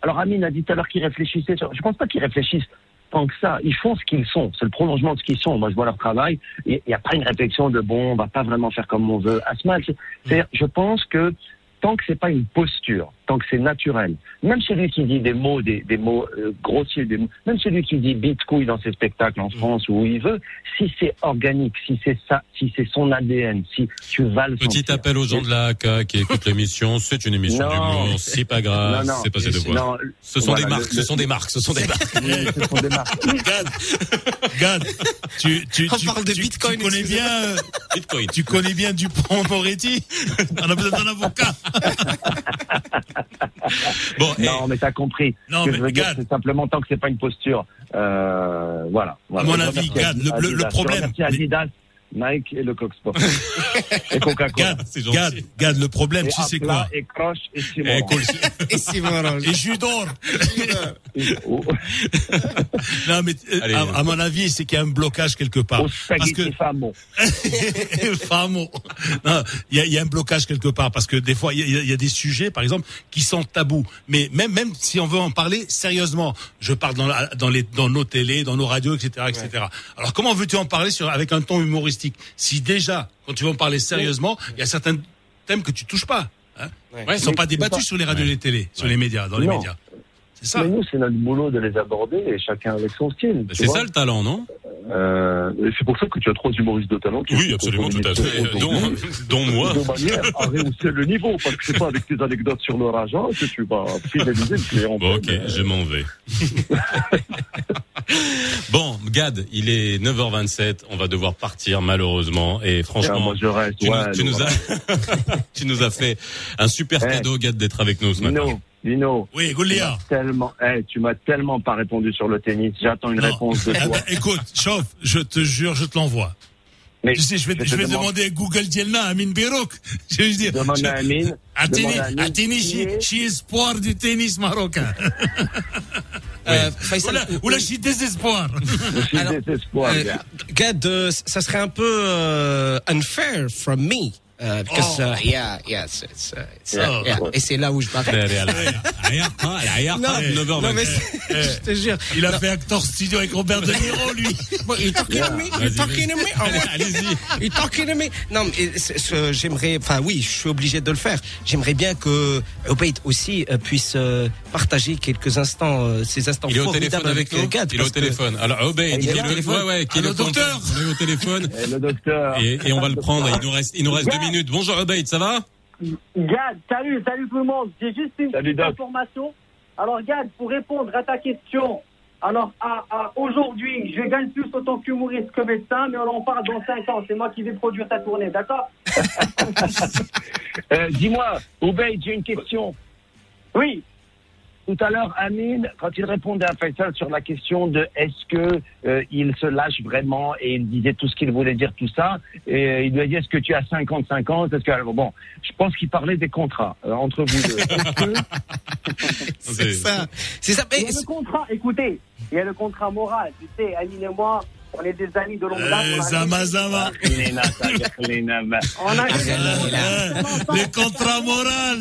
alors Amine a dit tout à l'heure qu'ils réfléchissaient. Sur... Je pense pas qu'ils réfléchissent tant que ça. Ils font ce qu'ils sont. C'est le prolongement de ce qu'ils sont. Moi, je vois leur travail. Il n'y a pas une réflexion de bon, on va pas vraiment faire comme on veut. Asma, c'est- c'est- je pense que tant que c'est pas une posture, tant que c'est naturel, même celui qui dit des mots, des, des mots euh, grossiers, des mots, même celui qui dit bitcouille dans ses spectacles en France ou où il veut, si c'est organique, si c'est ça, si c'est son ADN, si tu vas le Petit sentir. appel aux gens de la AK qui écoutent l'émission. C'est une émission Non. d'humour. C'est pas grave. C'est passé de voix. Non, Ce sont voilà, des marques. le- Ce le- sont des marques. Ce sont des marques. Ce sont des marques. Gad, Gad, tu, tu, On tu, parle de tu- Bitcoin, tu connais bien, euh, Bitcoin. tu connais bien Dupont Moretti? On a besoin d'un avocat. Bon, et- Non, mais t'as compris. Non, Ce que mais je veux dire, Gad. c'est simplement tant que c'est pas une posture. Euh, voilà. voilà. À mon avis, Gad, le- le- le Adidas. problème- Adidas, Nike et le Coq Sport. et Coca-Cola. Gad. Gad, Gad, le problème, Et tu sais quoi Et Croche et Simon. Cool. Et Simon Orange. Et jus d'or. Au, Non, mais euh, Allez. à, à mon avis, c'est qu'il y a un blocage quelque part. Parce que famo. Il y a, il y a un blocage quelque part parce que des fois il y a, il y a des sujets, par exemple, qui sont tabous. Mais même même si on veut en parler sérieusement, je parle dans la- dans les dans nos télés, dans nos radios, etc., etc. Alors comment veux-tu en parler sur avec un ton humoristique? Si déjà quand tu veux en parler sérieusement, il y a certains thèmes que tu touches pas. Hein Ouais, Ils sont Mais pas débattus sur les radios et les télés, sur les médias, dans les médias. C'est ça. Mais nous, c'est notre boulot de les aborder et chacun avec son style. C'est ça le talent, non? Euh, c'est pour ça que tu as trois humoristes de talent. qui Oui, absolument, tout à fait. Dont, dont moi. de manière à rehausser le niveau, parce que c'est pas avec tes anecdotes sur le rageant que tu vas fidéliser le client. Bon, ok, je m'en vais. bon, Gad, il est 9h27. On va devoir partir, malheureusement. Et Ah, franchement, moi, je reste. tu, ouais, nous, tu nous as, tu nous as fait un super Eh. cadeau, Gad, d'être avec nous ce matin. Lino, Lino, Oui, Goulia. tellement, eh, tu m'as tellement pas répondu sur le tennis. J'attends une Non. réponse de Eh toi. ben, écoute, chauffe, je te jure, je te l'envoie. Mais Tu sais, je vais, te je vais demande- demander à Google Dielna, à Amine Birouk. Je vais dire. Demande je- à Amine. Demande tennis, à Amine à tennis, est- chez espoir du tennis marocain. Euh, Faisal, Oula, oula, je suis désespoir. Je suis Alors, désespoir, Euh. Gad, euh, ça serait un peu euh, unfair from me. Uh, because, Oh. uh, yeah, yes, it's, uh, it's, uh, Oh. yeah. Et c'est là où je m'arrête. Allez, allez, allez. Allez, allez, Non, allez, non, 9h27. mais c'est- je te jure. Il a fait acteur studio avec Robert De Niro, lui. You talking to me? You talking to me? Allez, allez-y. You talking to me? Non, mais j'aimerais, enfin oui, je suis obligé de le faire. J'aimerais bien que Obeid aussi euh, puisse euh, partager quelques instants, euh, ces instants Il est au téléphone avec nous. Gad, Il est au téléphone. Alors, Obeid, Il qui est le, téléphone ouais, ouais, qui est Allô, le compteur. docteur On est au téléphone. Et le docteur. Et, et on va le prendre. Il nous reste, il nous reste deux minutes. Bonjour, Obeid, ça va? Gad, salut, salut tout le monde. J'ai juste une Salut, petite Doc. information. Alors, Gad, pour répondre à ta question, alors à, à aujourd'hui, je gagne plus autant qu'humoriste que médecin, mais on en parle dans 5 ans. C'est moi qui vais produire ta tournée, d'accord? Euh, Dis-moi, Obeid, j'ai une question. Oui. Tout à l'heure, Amine, quand il répondait à Faisal sur la question de est-ce que euh, il se lâche vraiment et il disait tout ce qu'il voulait dire, tout ça, et euh, il lui a dit est-ce que tu as 50-50 Est-ce que alors, bon, je pense qu'il parlait des contrats euh, entre vous deux. C'est ça. C'est ça. Il Mais y a le contrat, écoutez, il y a le contrat moral. Tu sais, Aline et moi, on est des amis de longue date. Eh, on a- Zama, Zama. Lena, ça, Lena, bah, On a Eh, Les contrats moraux.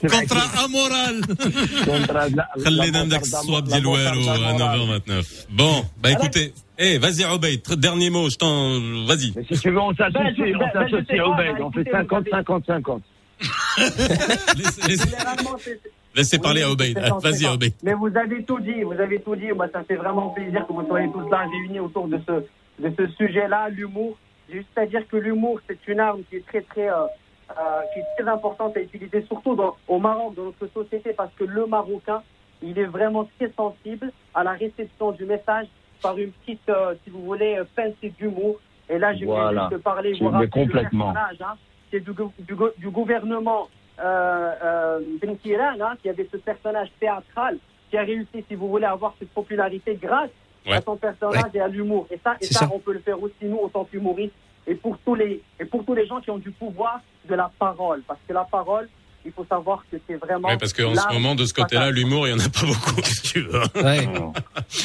Contrat amoral. contrat de la- خلينا la ندك bontarde الصواب la ديال والو bontarde à morale. 9h29. Bon, bah écoutez, eh, vas-y Obeid, tr- dernier mot, je t'en, vas-y. Mais si tu veux, on Ben, je- s'associe, ben, on ben, je s'associe, sais pas, Obeid, bah, on fait écoutez, 50-50-50. Laissez, laissez- parler à Obeid. Vas-y. Obeid. Mais vous avez tout dit, vous avez tout dit. Moi, ça fait vraiment plaisir que vous soyez tous là réunis autour de ce, de ce sujet-là, l'humour. Juste à dire que l'humour, c'est une arme qui est très, très, euh, euh, qui est très importante à utiliser, surtout dans, au Maroc, dans notre société, parce que le Marocain, il est vraiment très sensible à la réception du message par une petite, euh, si vous voulez, pincée d'humour. Et là, je vais Voilà. juste parler, Tu vous complètement. hein. c'est du, du gouvernement euh, euh, Ben Kiran, hein, qui avait ce personnage théâtral, qui a réussi, si vous voulez, à avoir cette popularité grâce Ouais. à son personnage et à l'humour. Et ça, et C'est ça, ça. on peut le faire aussi nous, en tant qu'humoristes, et pour tous les et pour tous les gens qui ont du pouvoir de la parole, parce que la parole, il faut savoir que c'est vraiment. Ouais, parce qu'en ce moment, de ce côté-là, l'humour, il y en a pas beaucoup, si tu veux. Ouais.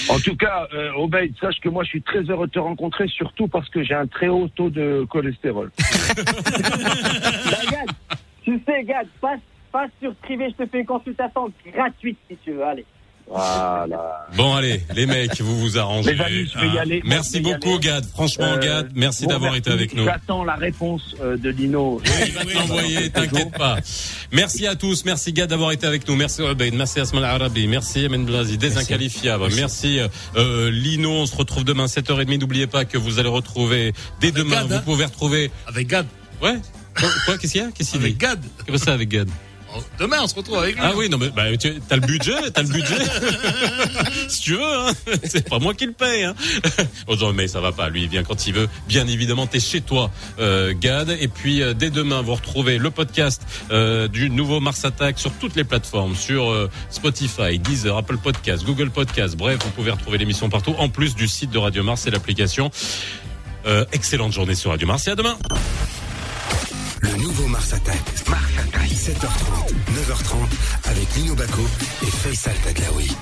En tout cas, euh, Obeid, sache que moi je suis très heureux de te rencontrer, surtout parce que j'ai un très haut taux de cholestérol. Tu sais, Gad, passe, passe sur privé, je te fais une consultation gratuite si tu veux. Allez. Voilà. Bon allez, les mecs, vous vous arrangez. Les amis, je vais y aller. Merci Moi, je vais y beaucoup, aller. Gad. Franchement, Euh, Gad, merci bon, d'avoir été avec nous. J'attends la réponse euh, de Lino. Il va te l'envoyer, t'inquiète pas. Merci à tous, merci Gad d'avoir été avec nous, merci Obeid, merci Asmal Arabi, merci Emen Blazi, des inqualifiables, merci, euh, Lino, on se retrouve demain 7h30, n'oubliez pas que vous allez retrouver, dès demain, Gad, vous hein. pouvez retrouver... Avec Gad. Ouais Quoi, quoi, qu'est-ce qu'il y a? Qu'est-ce qu'il dit? Avec Gad. Qu'est-ce que ça avec Gad? Oh, Demain, on se retrouve avec lui. Ah oui, non mais bah, tu as le budget, t'as le budget. si tu veux, hein. c'est pas moi qui le paye. Hein. Bon, non, mais ça va pas. Lui, il vient quand il veut. Bien évidemment, t'es chez toi, euh, Gad. Et puis euh, dès demain, vous retrouvez le podcast euh, du nouveau Mars Attack sur toutes les plateformes, sur Spotify, Deezer, Apple Podcast, Google Podcast. Bref, vous pouvez retrouver l'émission partout, en plus du site de Radio Mars et l'application. Excellente journée sur Radio Mars et à demain. Le nouveau Mars Attack. Mars Attack. 17h30, 9h30 avec Lino Baco et Faisal Tadlaoui.